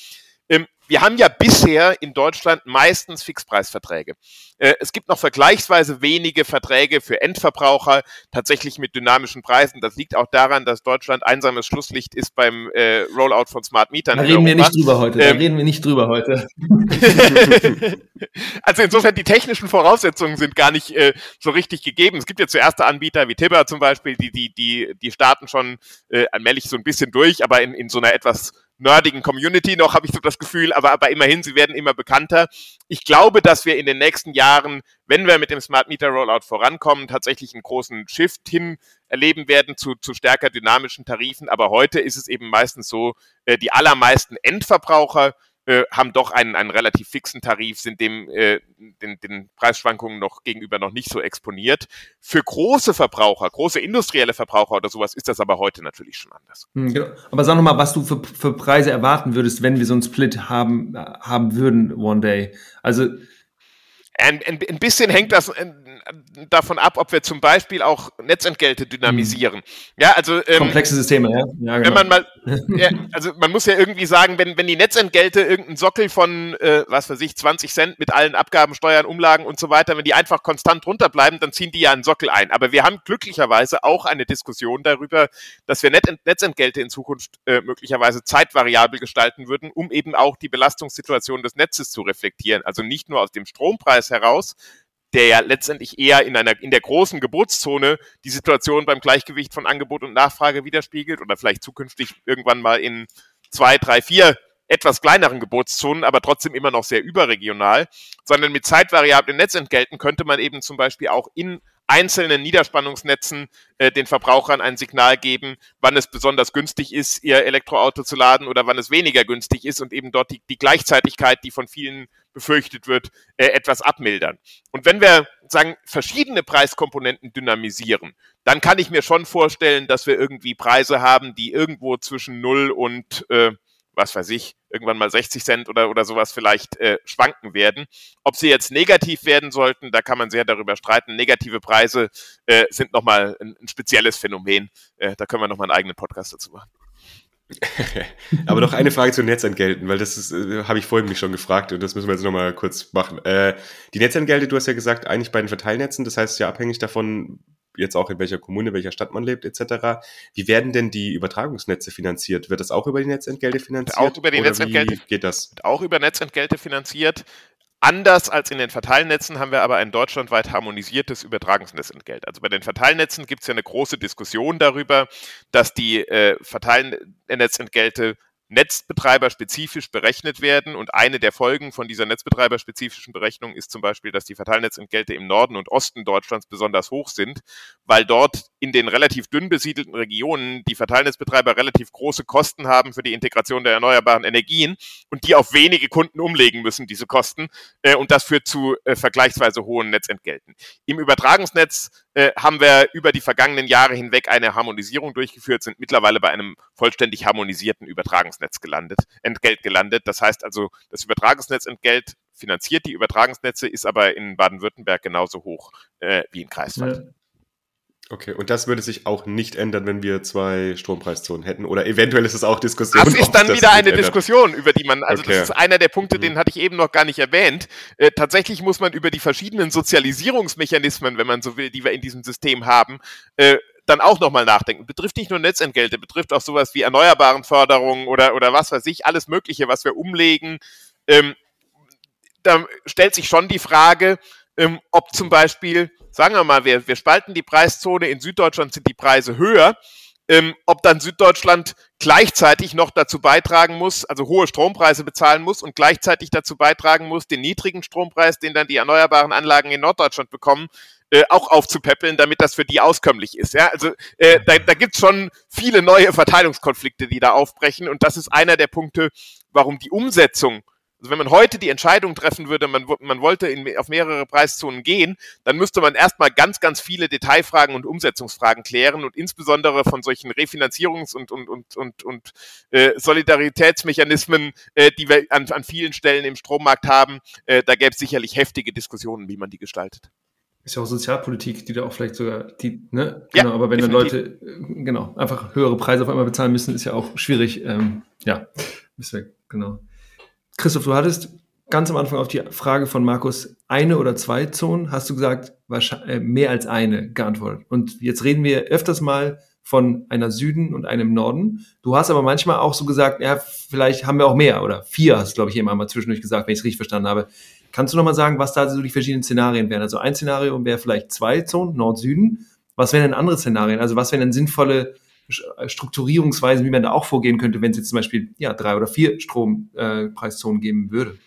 Ähm, wir haben ja bisher in Deutschland meistens Fixpreisverträge. Äh, es gibt noch vergleichsweise wenige Verträge für Endverbraucher, tatsächlich mit dynamischen Preisen. Das liegt auch daran, dass Deutschland einsames Schlusslicht ist beim äh, Rollout von Smart Mietern. Da reden wir nicht drüber heute. Da ähm, reden wir nicht drüber heute. also insofern, die technischen Voraussetzungen sind gar nicht äh, so richtig gegeben. Es gibt ja zuerst Anbieter wie Tibber zum Beispiel, die, die, die, die starten schon äh, allmählich so ein bisschen durch, aber in, in so einer etwas nerdigen Community noch, habe ich so das Gefühl, aber, aber immerhin, sie werden immer bekannter. Ich glaube, dass wir in den nächsten Jahren, wenn wir mit dem Smart Meter Rollout vorankommen, tatsächlich einen großen Shift hin erleben werden zu, zu stärker dynamischen Tarifen. Aber heute ist es eben meistens so, äh, die allermeisten Endverbraucher äh, haben doch einen, einen relativ fixen Tarif, sind dem äh, den, den Preisschwankungen noch gegenüber noch nicht so exponiert. Für große Verbraucher, große industrielle Verbraucher oder sowas ist das aber heute natürlich schon anders. Hm, genau. Aber sag nochmal, was du für, für Preise erwarten würdest, wenn wir so einen Split haben, haben würden one day. Also Ein, ein, ein, bisschen hängt das äh, davon ab, ob wir zum Beispiel auch Netzentgelte dynamisieren. Mhm. Ja, also ähm, komplexe Systeme, ja. ja genau. Wenn man mal, ja, also man muss ja irgendwie sagen, wenn wenn die Netzentgelte irgendeinen Sockel von äh, was weiß ich 20 Cent mit allen Abgaben, Steuern, Umlagen und so weiter, wenn die einfach konstant runterbleiben, dann ziehen die ja einen Sockel ein. Aber wir haben glücklicherweise auch eine Diskussion darüber, dass wir Net Netzentgelte in Zukunft äh, möglicherweise zeitvariabel gestalten würden, um eben auch die Belastungssituation des Netzes zu reflektieren. Also nicht nur aus dem Strompreis heraus, der ja letztendlich eher in einer in der großen Geburtszone die Situation beim Gleichgewicht von Angebot und Nachfrage widerspiegelt oder vielleicht zukünftig irgendwann mal in zwei, drei, vier etwas kleineren Geburtszonen, aber trotzdem immer noch sehr überregional, sondern mit zeitvariablen Netzentgelten könnte man eben zum Beispiel auch in einzelnen Niederspannungsnetzen äh, den Verbrauchern ein Signal geben, wann es besonders günstig ist, ihr Elektroauto zu laden oder wann es weniger günstig ist und eben dort die, die Gleichzeitigkeit, die von vielen befürchtet wird, äh, etwas abmildern. Und wenn wir sagen, verschiedene Preiskomponenten dynamisieren, dann kann ich mir schon vorstellen, dass wir irgendwie Preise haben, die irgendwo zwischen 0 und äh, was weiß ich, irgendwann mal 60 Cent oder, oder sowas vielleicht äh, schwanken werden. Ob sie jetzt negativ werden sollten, da kann man sehr darüber streiten. Negative Preise äh, sind nochmal ein, ein spezielles Phänomen. Äh, da können wir nochmal einen eigenen Podcast dazu machen. Aber noch eine Frage zu Netzentgelten, weil das äh, habe ich vorhin mich schon gefragt und das müssen wir jetzt nochmal kurz machen. Äh, die Netzentgelte, du hast ja gesagt, eigentlich bei den Verteilnetzen, das heißt ja abhängig davon, jetzt auch in welcher Kommune, welcher Stadt man lebt, etc. Wie werden denn die Übertragungsnetze finanziert? Wird das auch über die Netzentgelte finanziert? Auch über die Netzentgelte. geht das? Auch über Netzentgelte finanziert. Anders als in den Verteilnetzen haben wir aber ein deutschlandweit harmonisiertes Übertragungsnetzentgelt. Also bei den Verteilnetzen gibt es ja eine große Diskussion darüber, dass die äh, Verteilnetzentgelte Netzbetreiber spezifisch berechnet werden. Und eine der Folgen von dieser netzbetreiberspezifischen Berechnung ist zum Beispiel, dass die Verteilnetzentgelte im Norden und Osten Deutschlands besonders hoch sind, weil dort in den relativ dünn besiedelten Regionen die Verteilnetzbetreiber relativ große Kosten haben für die Integration der erneuerbaren Energien und die auf wenige Kunden umlegen müssen, diese Kosten. Äh, und das führt zu äh, vergleichsweise hohen Netzentgelten. Im Übertragungsnetz äh, haben wir über die vergangenen Jahre hinweg eine Harmonisierung durchgeführt, sind mittlerweile bei einem vollständig harmonisierten Übertragungsnetz gelandet, Entgelt gelandet. Das heißt also, das Übertragungsnetzentgelt finanziert die Übertragungsnetze, ist aber in Baden-Württemberg genauso hoch äh, wie in Kreiswald. Ja. Okay, und das würde sich auch nicht ändern, wenn wir zwei Strompreiszonen hätten. Oder eventuell ist es auch Diskussion. Das ist dann wieder eine ändert. Diskussion, über die man, also okay. das ist einer der Punkte, mhm. den hatte ich eben noch gar nicht erwähnt. Äh, tatsächlich muss man über die verschiedenen Sozialisierungsmechanismen, wenn man so will, die wir in diesem System haben, äh, dann auch nochmal nachdenken. Betrifft nicht nur Netzentgelte, betrifft auch sowas wie Erneuerbarenförderung oder, oder was weiß ich, alles Mögliche, was wir umlegen. Ähm, da stellt sich schon die Frage, ähm, ob zum Beispiel sagen wir mal, wir, wir spalten die Preiszone, in Süddeutschland sind die Preise höher, ähm, ob dann Süddeutschland gleichzeitig noch dazu beitragen muss, also hohe Strompreise bezahlen muss und gleichzeitig dazu beitragen muss, den niedrigen Strompreis, den dann die erneuerbaren Anlagen in Norddeutschland bekommen, äh, auch aufzupäppeln, damit das für die auskömmlich ist. Ja? Also äh, da, da gibt es schon viele neue Verteilungskonflikte, die da aufbrechen und das ist einer der Punkte, warum die Umsetzung also wenn man heute die Entscheidung treffen würde, man, man wollte in, auf mehrere Preiszonen gehen, dann müsste man erstmal ganz, ganz viele Detailfragen und Umsetzungsfragen klären und insbesondere von solchen Refinanzierungs- und, und, und, und, und äh, Solidaritätsmechanismen, äh, die wir an, an vielen Stellen im Strommarkt haben, äh, da gäbe es sicherlich heftige Diskussionen, wie man die gestaltet. Ist ja auch Sozialpolitik, die da auch vielleicht sogar, die, ne? Genau, ja, aber wenn dann Leute, äh, genau, einfach höhere Preise auf einmal bezahlen müssen, ist ja auch schwierig. Ähm, ja, ist ja, genau. Christoph, du hattest ganz am Anfang auf die Frage von Markus eine oder zwei Zonen, hast du gesagt, äh, mehr als eine geantwortet. Und jetzt reden wir öfters mal von einer Süden und einem Norden. Du hast aber manchmal auch so gesagt, ja, vielleicht haben wir auch mehr oder vier, hast du, glaube ich, eben einmal zwischendurch gesagt, wenn ich es richtig verstanden habe. Kannst du nochmal sagen, was da so die verschiedenen Szenarien wären? Also ein Szenario wäre vielleicht zwei Zonen, Nord-Süden. Was wären denn andere Szenarien? Also was wären denn sinnvolle Strukturierungsweisen, wie man da auch vorgehen könnte, wenn es jetzt zum Beispiel ja, drei oder vier Strompreiszonen äh, geben würde?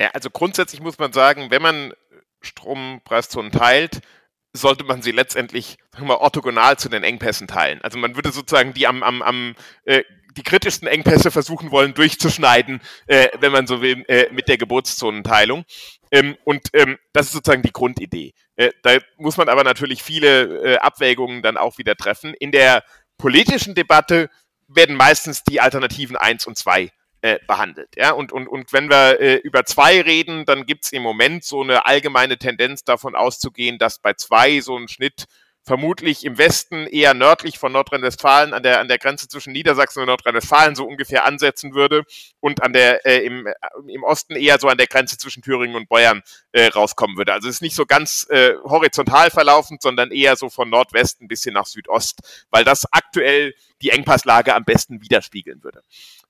Ja, also grundsätzlich muss man sagen, wenn man Strompreiszonen teilt, sollte man sie letztendlich wir, orthogonal zu den Engpässen teilen. Also man würde sozusagen die am, am, am äh, die kritischsten Engpässe versuchen wollen durchzuschneiden, äh, wenn man so will, äh, mit der Geburtszonenteilung. Ähm, und ähm, das ist sozusagen die Grundidee. Äh, da muss man aber natürlich viele äh, Abwägungen dann auch wieder treffen. In der politischen Debatte werden meistens die Alternativen eins und zwei äh, behandelt. Ja? Und, und, und wenn wir äh, über zwei reden, dann gibt es im Moment so eine allgemeine Tendenz davon auszugehen, dass bei zwei so ein Schnitt vermutlich im Westen eher nördlich von Nordrhein-Westfalen an der, an der Grenze zwischen Niedersachsen und Nordrhein-Westfalen so ungefähr ansetzen würde und an der, äh, im, äh, im Osten eher so an der Grenze zwischen Thüringen und Bayern äh, rauskommen würde. Also es ist nicht so ganz äh, horizontal verlaufend, sondern eher so von Nordwesten bis hin nach Südost, weil das aktuell die Engpasslage am besten widerspiegeln würde.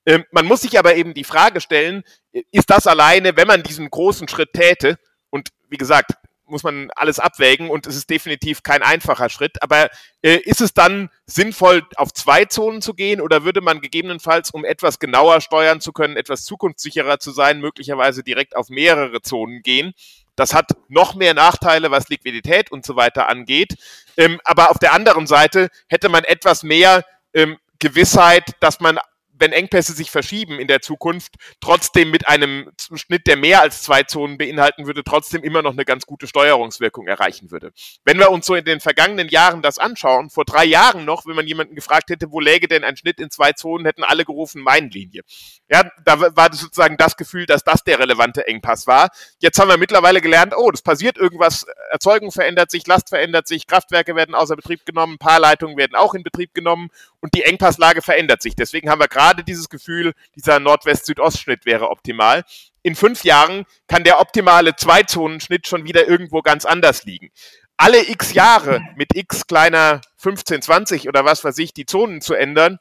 Ähm, man muss sich aber eben die Frage stellen, ist das alleine, wenn man diesen großen Schritt täte, und wie gesagt, muss man alles abwägen und es ist definitiv kein einfacher Schritt. Aber äh, ist es dann sinnvoll, auf zwei Zonen zu gehen oder würde man gegebenenfalls, um etwas genauer steuern zu können, etwas zukunftssicherer zu sein, möglicherweise direkt auf mehrere Zonen gehen? Das hat noch mehr Nachteile, was Liquidität und so weiter angeht. Ähm, aber auf der anderen Seite hätte man etwas mehr ähm, Gewissheit, dass man wenn Engpässe sich verschieben in der Zukunft, trotzdem mit einem Schnitt, der mehr als zwei Zonen beinhalten würde, trotzdem immer noch eine ganz gute Steuerungswirkung erreichen würde. Wenn wir uns so in den vergangenen Jahren das anschauen, vor drei Jahren noch, wenn man jemanden gefragt hätte, wo läge denn ein Schnitt in zwei Zonen, hätten alle gerufen, Mainlinie. Ja, da war sozusagen das Gefühl, dass das der relevante Engpass war. Jetzt haben wir mittlerweile gelernt, oh, das passiert irgendwas, Erzeugung verändert sich, Last verändert sich, Kraftwerke werden außer Betrieb genommen, ein paar Leitungen werden auch in Betrieb genommen und die Engpasslage verändert sich. Deswegen haben wir gerade dieses Gefühl, dieser Nordwest-Südost-Schnitt wäre optimal. In fünf Jahren kann der optimale Zwei-Zonen-Schnitt schon wieder irgendwo ganz anders liegen. Alle x Jahre mit x kleiner 15, 20 oder was weiß ich, die Zonen zu ändern,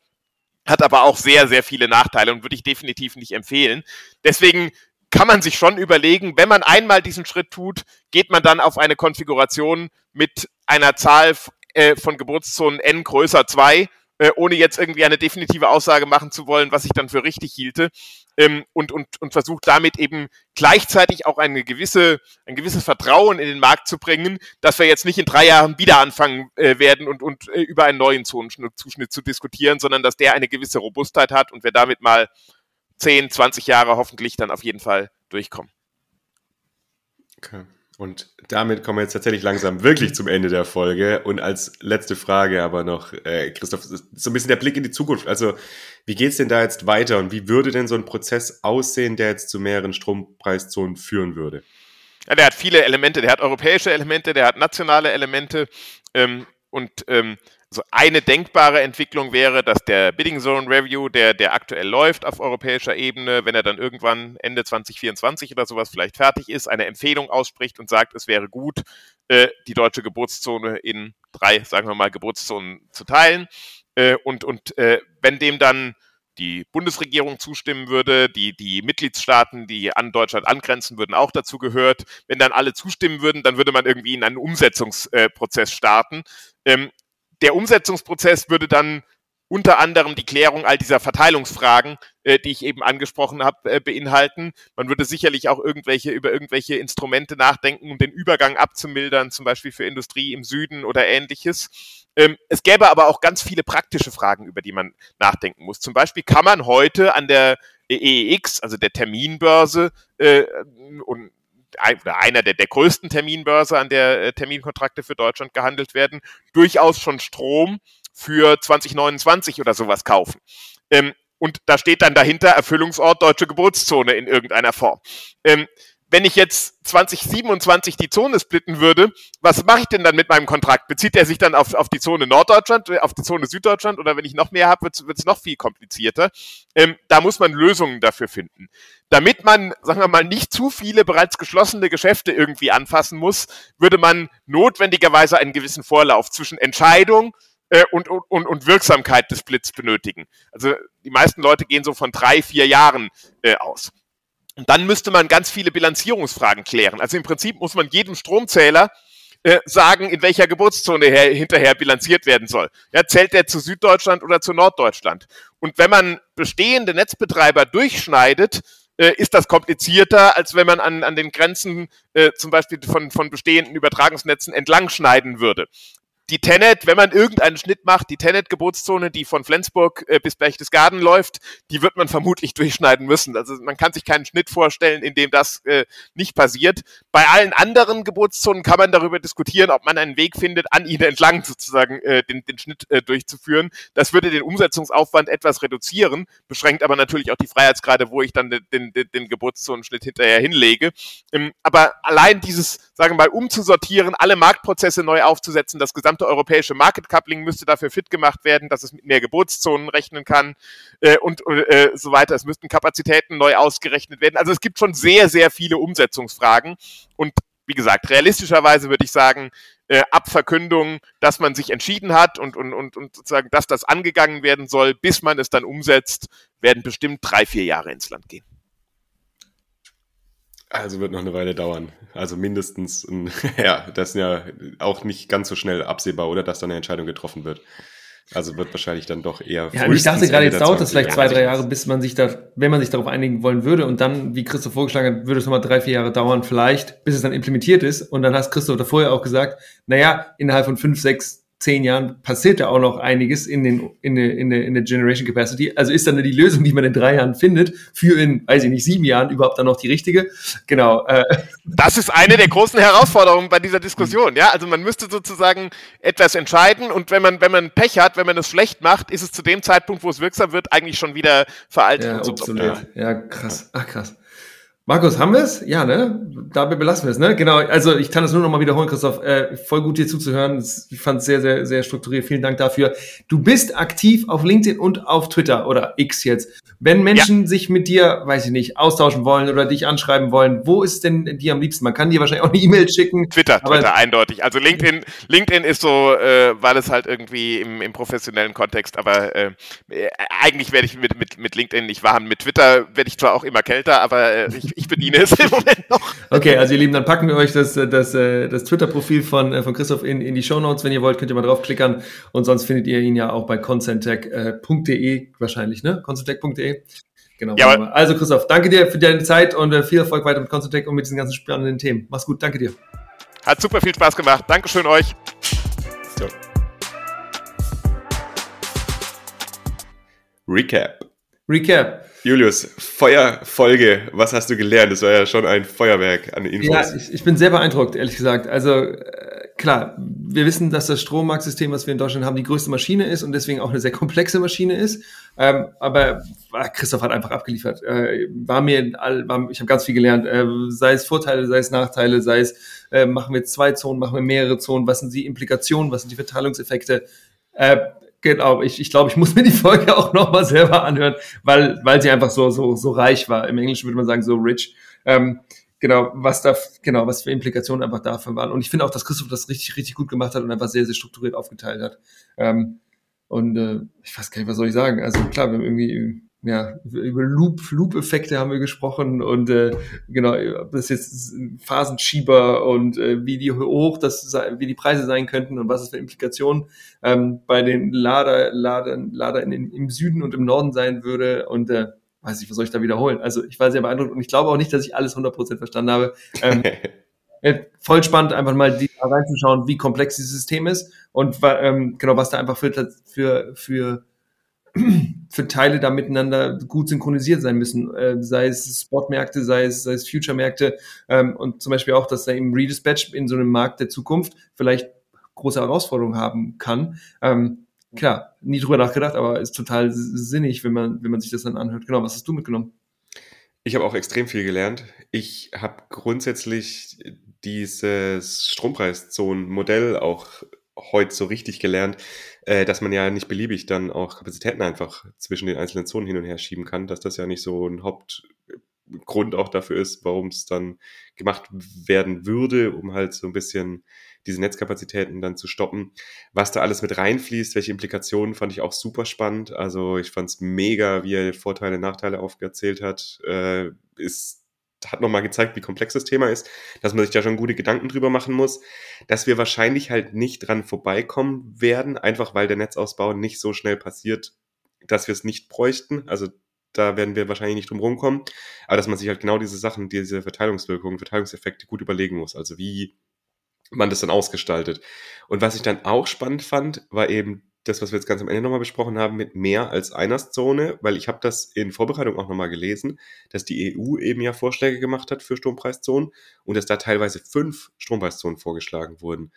hat aber auch sehr, sehr viele Nachteile und würde ich definitiv nicht empfehlen. Deswegen kann man sich schon überlegen, wenn man einmal diesen Schritt tut, geht man dann auf eine Konfiguration mit einer Zahl äh, von Geburtszonen n größer 2 äh, ohne jetzt irgendwie eine definitive Aussage machen zu wollen, was ich dann für richtig hielte. Ähm, und, und, und versucht damit eben gleichzeitig auch eine gewisse, ein gewisses Vertrauen in den Markt zu bringen, dass wir jetzt nicht in drei Jahren wieder anfangen äh, werden und, und äh, über einen neuen Zonenzuschnitt zu diskutieren, sondern dass der eine gewisse Robustheit hat und wir damit mal 10, 20 Jahre hoffentlich dann auf jeden Fall durchkommen. Okay. Und damit kommen wir jetzt tatsächlich langsam wirklich zum Ende der Folge. Und als letzte Frage aber noch, äh, Christoph, so ein bisschen der Blick in die Zukunft. Also, wie geht's denn da jetzt weiter und wie würde denn so ein Prozess aussehen, der jetzt zu mehreren Strompreiszonen führen würde? Ja, der hat viele Elemente. Der hat europäische Elemente, der hat nationale Elemente. Ähm, und ähm, also eine denkbare Entwicklung wäre, dass der Bidding Zone Review, der, der aktuell läuft auf europäischer Ebene, wenn er dann irgendwann Ende 2024 oder sowas vielleicht fertig ist, eine Empfehlung ausspricht und sagt, es wäre gut, äh, die deutsche Geburtszone in drei, sagen wir mal, Geburtszonen zu teilen. Äh, und und äh, wenn dem dann die Bundesregierung zustimmen würde, die, die Mitgliedstaaten, die an Deutschland angrenzen, würden auch dazu gehört. Wenn dann alle zustimmen würden, dann würde man irgendwie in einen Umsetzungsprozess starten. Ähm, der Umsetzungsprozess würde dann unter anderem die Klärung all dieser Verteilungsfragen, äh, die ich eben angesprochen habe, äh, beinhalten. Man würde sicherlich auch irgendwelche über irgendwelche Instrumente nachdenken, um den Übergang abzumildern, zum Beispiel für Industrie im Süden oder ähnliches. Ähm, es gäbe aber auch ganz viele praktische Fragen, über die man nachdenken muss. Zum Beispiel kann man heute an der EEX, also der Terminbörse, äh, und einer der, der größten Terminbörse, an der äh, Terminkontrakte für Deutschland gehandelt werden, durchaus schon Strom für 2029 oder sowas kaufen. Ähm, und da steht dann dahinter Erfüllungsort deutsche Geburtszone in irgendeiner Form. Ähm, wenn ich jetzt 2027 die Zone splitten würde, was mache ich denn dann mit meinem Kontrakt? Bezieht er sich dann auf, auf die Zone Norddeutschland, auf die Zone Süddeutschland oder wenn ich noch mehr habe, wird es noch viel komplizierter. Ähm, da muss man Lösungen dafür finden. Damit man, sagen wir mal, nicht zu viele bereits geschlossene Geschäfte irgendwie anfassen muss, würde man notwendigerweise einen gewissen Vorlauf zwischen Entscheidung äh, und, und, und Wirksamkeit des Splits benötigen. Also die meisten Leute gehen so von drei, vier Jahren äh, aus. Und dann müsste man ganz viele Bilanzierungsfragen klären. Also im Prinzip muss man jedem Stromzähler äh, sagen, in welcher Geburtszone her, hinterher bilanziert werden soll. Ja, zählt der zu Süddeutschland oder zu Norddeutschland? Und wenn man bestehende Netzbetreiber durchschneidet, äh, ist das komplizierter, als wenn man an, an den Grenzen äh, zum Beispiel von, von bestehenden Übertragungsnetzen entlang schneiden würde. Die Tenet, wenn man irgendeinen Schnitt macht, die Tenet-Geburtszone, die von Flensburg äh, bis Berchtesgaden läuft, die wird man vermutlich durchschneiden müssen. Also man kann sich keinen Schnitt vorstellen, in dem das äh, nicht passiert. Bei allen anderen Geburtszonen kann man darüber diskutieren, ob man einen Weg findet, an ihnen entlang sozusagen äh, den, den Schnitt äh, durchzuführen. Das würde den Umsetzungsaufwand etwas reduzieren, beschränkt aber natürlich auch die Freiheitsgrade, wo ich dann den, den, den Geburtszonenschnitt hinterher hinlege. Ähm, aber allein dieses, sagen wir mal, umzusortieren, alle Marktprozesse neu aufzusetzen, das gesamte europäische Market Coupling müsste dafür fit gemacht werden, dass es mit mehr Geburtszonen rechnen kann äh, und äh, so weiter. Es müssten Kapazitäten neu ausgerechnet werden. Also es gibt schon sehr, sehr viele Umsetzungsfragen und wie gesagt, realistischerweise würde ich sagen, äh, ab Verkündung, dass man sich entschieden hat und, und, und, und sozusagen, dass das angegangen werden soll, bis man es dann umsetzt, werden bestimmt drei, vier Jahre ins Land gehen. Also wird noch eine Weile dauern. Also mindestens, ein, ja, das ist ja auch nicht ganz so schnell absehbar, oder dass da eine Entscheidung getroffen wird. Also wird wahrscheinlich dann doch eher. Ja, ich dachte gerade, jetzt dauert das vielleicht zwei, drei Jahre, bis man sich da, wenn man sich darauf einigen wollen würde und dann, wie Christoph vorgeschlagen hat, würde es nochmal drei, vier Jahre dauern, vielleicht, bis es dann implementiert ist. Und dann hast Christoph da vorher auch gesagt, naja, innerhalb von fünf, sechs, zehn Jahren passiert da auch noch einiges in, den, in, der, in, der, in der Generation Capacity. Also ist dann die Lösung, die man in drei Jahren findet, für in, weiß ich nicht, sieben Jahren überhaupt dann noch die richtige? Genau. Äh. Das ist eine der großen Herausforderungen bei dieser Diskussion. Ja, also man müsste sozusagen etwas entscheiden und wenn man, wenn man Pech hat, wenn man es schlecht macht, ist es zu dem Zeitpunkt, wo es wirksam wird, eigentlich schon wieder veraltet ja, und obsolet. Ja, krass. Ach, krass. Markus, haben wir es? Ja, ne? Dabei belassen wir es, ne? Genau, also ich kann es nur noch mal wiederholen, Christoph. Äh, voll gut dir zuzuhören. Ich fand es sehr, sehr, sehr strukturiert. Vielen Dank dafür. Du bist aktiv auf LinkedIn und auf Twitter oder X jetzt. Wenn Menschen ja. sich mit dir, weiß ich nicht, austauschen wollen oder dich anschreiben wollen, wo ist denn dir am liebsten? Man kann dir wahrscheinlich auch eine E-Mail schicken. Twitter, Twitter, eindeutig. Also LinkedIn, LinkedIn ist so, äh, weil es halt irgendwie im, im professionellen Kontext, aber äh, eigentlich werde ich mit, mit, mit LinkedIn nicht warm. Mit Twitter werde ich zwar auch immer kälter, aber äh, ich, ich bediene es im Moment noch. Okay, also ihr Lieben, dann packen wir euch das, das, äh, das Twitter-Profil von, äh, von Christoph in, in die Show Notes. Wenn ihr wollt, könnt ihr mal draufklickern. Und sonst findet ihr ihn ja auch bei concentech.de wahrscheinlich, ne? concentech.de. Genau. Ja, also Christoph, danke dir für deine Zeit und äh, viel Erfolg weiter mit Concentech und mit diesen ganzen spannenden Themen. Mach's gut, danke dir. Hat super viel Spaß gemacht. Dankeschön euch. So. Recap. Recap. Julius, Feuerfolge, was hast du gelernt? Das war ja schon ein Feuerwerk an Infos. Ja, ich, ich bin sehr beeindruckt, ehrlich gesagt. Also äh, klar, wir wissen, dass das Strommarktsystem, was wir in Deutschland haben, die größte Maschine ist und deswegen auch eine sehr komplexe Maschine ist. Ähm, aber äh, Christoph hat einfach abgeliefert. Äh, war mir, war, ich habe ganz viel gelernt, äh, sei es Vorteile, sei es Nachteile, sei es, äh, machen wir zwei Zonen, machen wir mehrere Zonen, was sind die Implikationen, was sind die Verteilungseffekte. Genau, ich, ich glaube, ich muss mir die Folge auch nochmal selber anhören, weil, weil sie einfach so, so, so reich war. Im Englischen würde man sagen, so rich. Ähm, genau, was da, genau, was für Implikationen einfach davon waren. Und ich finde auch, dass Christoph das richtig, richtig gut gemacht hat und einfach sehr, sehr strukturiert aufgeteilt hat. Ähm, und äh, ich weiß gar nicht, was soll ich sagen. Also klar, wir haben irgendwie ja, über Loop, Loop-Effekte haben wir gesprochen und äh, genau, ob das jetzt Phasenschieber und äh, wie die hoch das wie die Preise sein könnten und was es für Implikationen ähm, bei den Lader, Lader, Lader in, in, im Süden und im Norden sein würde und äh, weiß ich, was soll ich da wiederholen? Also ich war sehr beeindruckt und ich glaube auch nicht, dass ich alles 100% verstanden habe. Ähm, äh, voll spannend, einfach mal die, reinzuschauen, wie komplex dieses System ist und ähm, genau, was da einfach für, für, für für Teile da miteinander gut synchronisiert sein müssen, äh, sei es Spotmärkte, sei es, sei es Future-Märkte ähm, und zum Beispiel auch, dass da eben Redispatch in so einem Markt der Zukunft vielleicht große Herausforderungen haben kann. Ähm, klar, nie drüber nachgedacht, aber ist total sinnig, wenn man, wenn man sich das dann anhört. Genau, was hast du mitgenommen? Ich habe auch extrem viel gelernt. Ich habe grundsätzlich dieses Strompreiszonen-Modell auch heute so richtig gelernt, äh, dass man ja nicht beliebig dann auch Kapazitäten einfach zwischen den einzelnen Zonen hin und her schieben kann, dass das ja nicht so ein Hauptgrund auch dafür ist, warum es dann gemacht werden würde, um halt so ein bisschen diese Netzkapazitäten dann zu stoppen. Was da alles mit reinfließt, welche Implikationen fand ich auch super spannend. Also ich fand es mega, wie er Vorteile, Nachteile aufgezählt hat. Äh, ist hat nochmal gezeigt, wie komplex das Thema ist, dass man sich da schon gute Gedanken drüber machen muss, dass wir wahrscheinlich halt nicht dran vorbeikommen werden, einfach weil der Netzausbau nicht so schnell passiert, dass wir es nicht bräuchten. Also da werden wir wahrscheinlich nicht drum rumkommen, aber dass man sich halt genau diese Sachen, diese Verteilungswirkungen, Verteilungseffekte gut überlegen muss. Also wie man das dann ausgestaltet. Und was ich dann auch spannend fand, war eben das, was wir jetzt ganz am Ende nochmal besprochen haben, mit mehr als einer Zone, weil ich habe das in Vorbereitung auch nochmal gelesen, dass die EU eben ja Vorschläge gemacht hat für Strompreiszonen und dass da teilweise fünf Strompreiszonen vorgeschlagen wurden.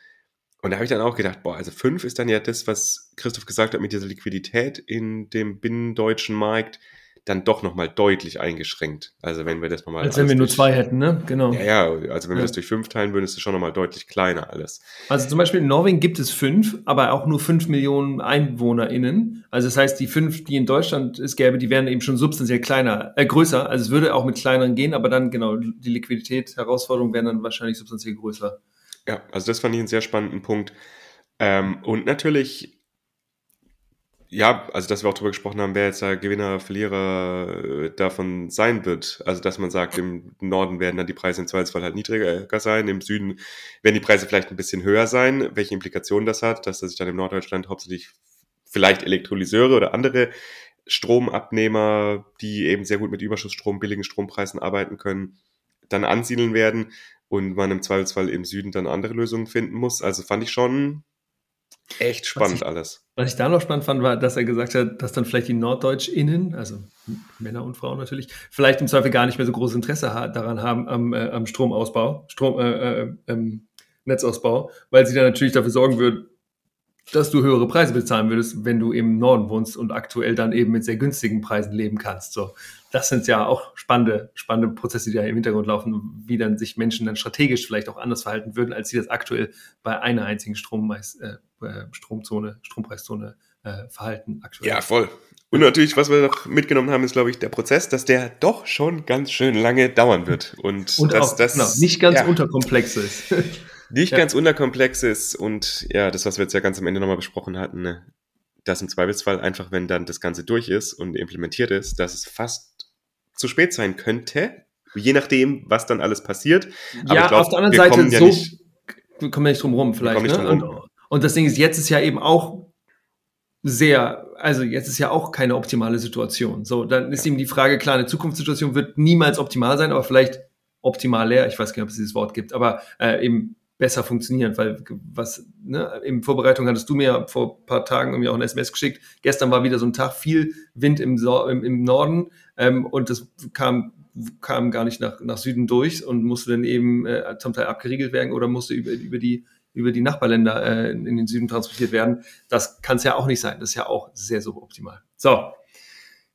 Und da habe ich dann auch gedacht, boah, also fünf ist dann ja das, was Christoph gesagt hat mit dieser Liquidität in dem binnendeutschen Markt dann doch nochmal deutlich eingeschränkt. Also wenn wir das nochmal. Als wenn wir nur zwei hätten, ne? Genau. Ja, ja, also wenn ja. wir das durch fünf teilen würden, ist es schon nochmal deutlich kleiner alles. Also zum Beispiel in Norwegen gibt es fünf, aber auch nur fünf Millionen EinwohnerInnen. Also das heißt, die fünf, die in Deutschland es gäbe, die wären eben schon substanziell kleiner, äh, größer. Also es würde auch mit kleineren gehen, aber dann, genau, die Liquidität, Herausforderungen wären dann wahrscheinlich substanziell größer. Ja, also das fand ich einen sehr spannenden Punkt. Ähm, und natürlich ja, also dass wir auch darüber gesprochen haben, wer jetzt der Gewinner, Verlierer äh, davon sein wird. Also dass man sagt, im Norden werden dann die Preise im Zweifelsfall halt niedriger sein, im Süden werden die Preise vielleicht ein bisschen höher sein. Welche Implikationen das hat, dass sich dann im Norddeutschland hauptsächlich vielleicht Elektrolyseure oder andere Stromabnehmer, die eben sehr gut mit Überschussstrom, billigen Strompreisen arbeiten können, dann ansiedeln werden und man im Zweifelsfall im Süden dann andere Lösungen finden muss. Also fand ich schon Echt spannend was ich, alles. Was ich da noch spannend fand, war, dass er gesagt hat, dass dann vielleicht die NorddeutschInnen, also Männer und Frauen natürlich, vielleicht im Zweifel gar nicht mehr so großes Interesse daran haben am, äh, am Stromausbau, Strom, äh, äh, ähm, Netzausbau, weil sie dann natürlich dafür sorgen würden, dass du höhere Preise bezahlen würdest, wenn du im Norden wohnst und aktuell dann eben mit sehr günstigen Preisen leben kannst. So, das sind ja auch spannende, spannende Prozesse, die da im Hintergrund laufen, wie dann sich Menschen dann strategisch vielleicht auch anders verhalten würden, als sie das aktuell bei einer einzigen Strompreis, äh, Stromzone, Strompreiszone äh, verhalten aktuell. Ja, voll. Und natürlich, was wir noch mitgenommen haben, ist, glaube ich, der Prozess, dass der doch schon ganz schön lange dauern wird. Und, und dass auch, das genau, nicht ganz ja, unterkomplex ist. nicht ja. ganz unterkomplex ist und ja, das, was wir jetzt ja ganz am Ende nochmal besprochen hatten, ne, dass im Zweifelsfall einfach, wenn dann das Ganze durch ist und implementiert ist, dass es fast zu spät sein könnte, je nachdem, was dann alles passiert. Aber ja, glaub, auf der anderen Seite, ja so, nicht, wir kommen ja nicht drum rum vielleicht. Ne? Drum rum. Und, und das Ding ist, jetzt ist ja eben auch sehr, also jetzt ist ja auch keine optimale Situation. So, dann ist eben die Frage, klar, eine Zukunftssituation wird niemals optimal sein, aber vielleicht optimaler, ich weiß gar nicht, ob es dieses Wort gibt, aber äh, eben besser funktionieren, weil was, ne, in Vorbereitung hattest du mir vor ein paar Tagen irgendwie auch ein SMS geschickt. Gestern war wieder so ein Tag, viel Wind im, so im, im Norden ähm, und das kam kam gar nicht nach, nach Süden durch und musste dann eben äh, zum Teil abgeriegelt werden oder musste über, über die über die Nachbarländer äh, in den Süden transportiert werden. Das kann es ja auch nicht sein. Das ist ja auch sehr suboptimal. So,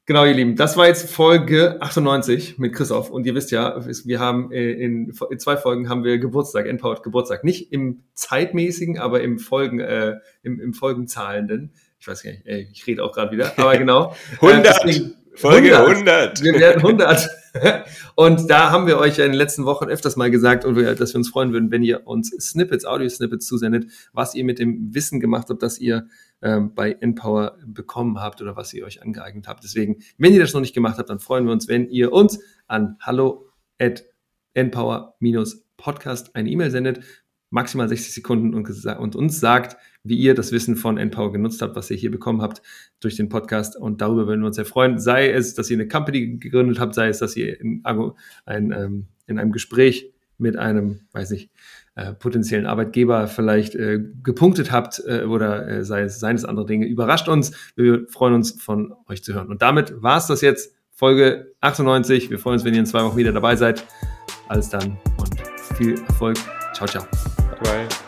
genau, ihr Lieben, das war jetzt Folge 98 mit Christoph. Und ihr wisst ja, wir haben äh, in, in zwei Folgen haben wir Geburtstag, Empowered Geburtstag. Nicht im zeitmäßigen, aber im Folgen, äh, im, im Folgenzahlenden. Ich weiß gar nicht, ey, ich rede auch gerade wieder, aber genau. 100! Äh, deswegen, Folge 100. 100. Wir werden 100. Und da haben wir euch ja in den letzten Wochen öfters mal gesagt, dass wir uns freuen würden, wenn ihr uns Snippets, Audio-Snippets zusendet, was ihr mit dem Wissen gemacht habt, das ihr ähm, bei Empower bekommen habt oder was ihr euch angeeignet habt. Deswegen, wenn ihr das noch nicht gemacht habt, dann freuen wir uns, wenn ihr uns an hallo at empower-podcast eine E-Mail sendet maximal 60 Sekunden und, und, uns sagt, wie ihr das Wissen von Empower genutzt habt, was ihr hier bekommen habt durch den Podcast. Und darüber würden wir uns sehr freuen. Sei es, dass ihr eine Company gegründet habt, sei es, dass ihr in, ein, ähm, in einem Gespräch mit einem, weiß nicht, äh, potenziellen Arbeitgeber vielleicht äh, gepunktet habt äh, oder äh, sei es seines andere Dinge. Überrascht uns. Wir freuen uns, von euch zu hören. Und damit war es das jetzt. Folge 98. Wir freuen uns, wenn ihr in zwei Wochen wieder dabei seid. Alles dann und viel Erfolg. Ciao, ciao. Right.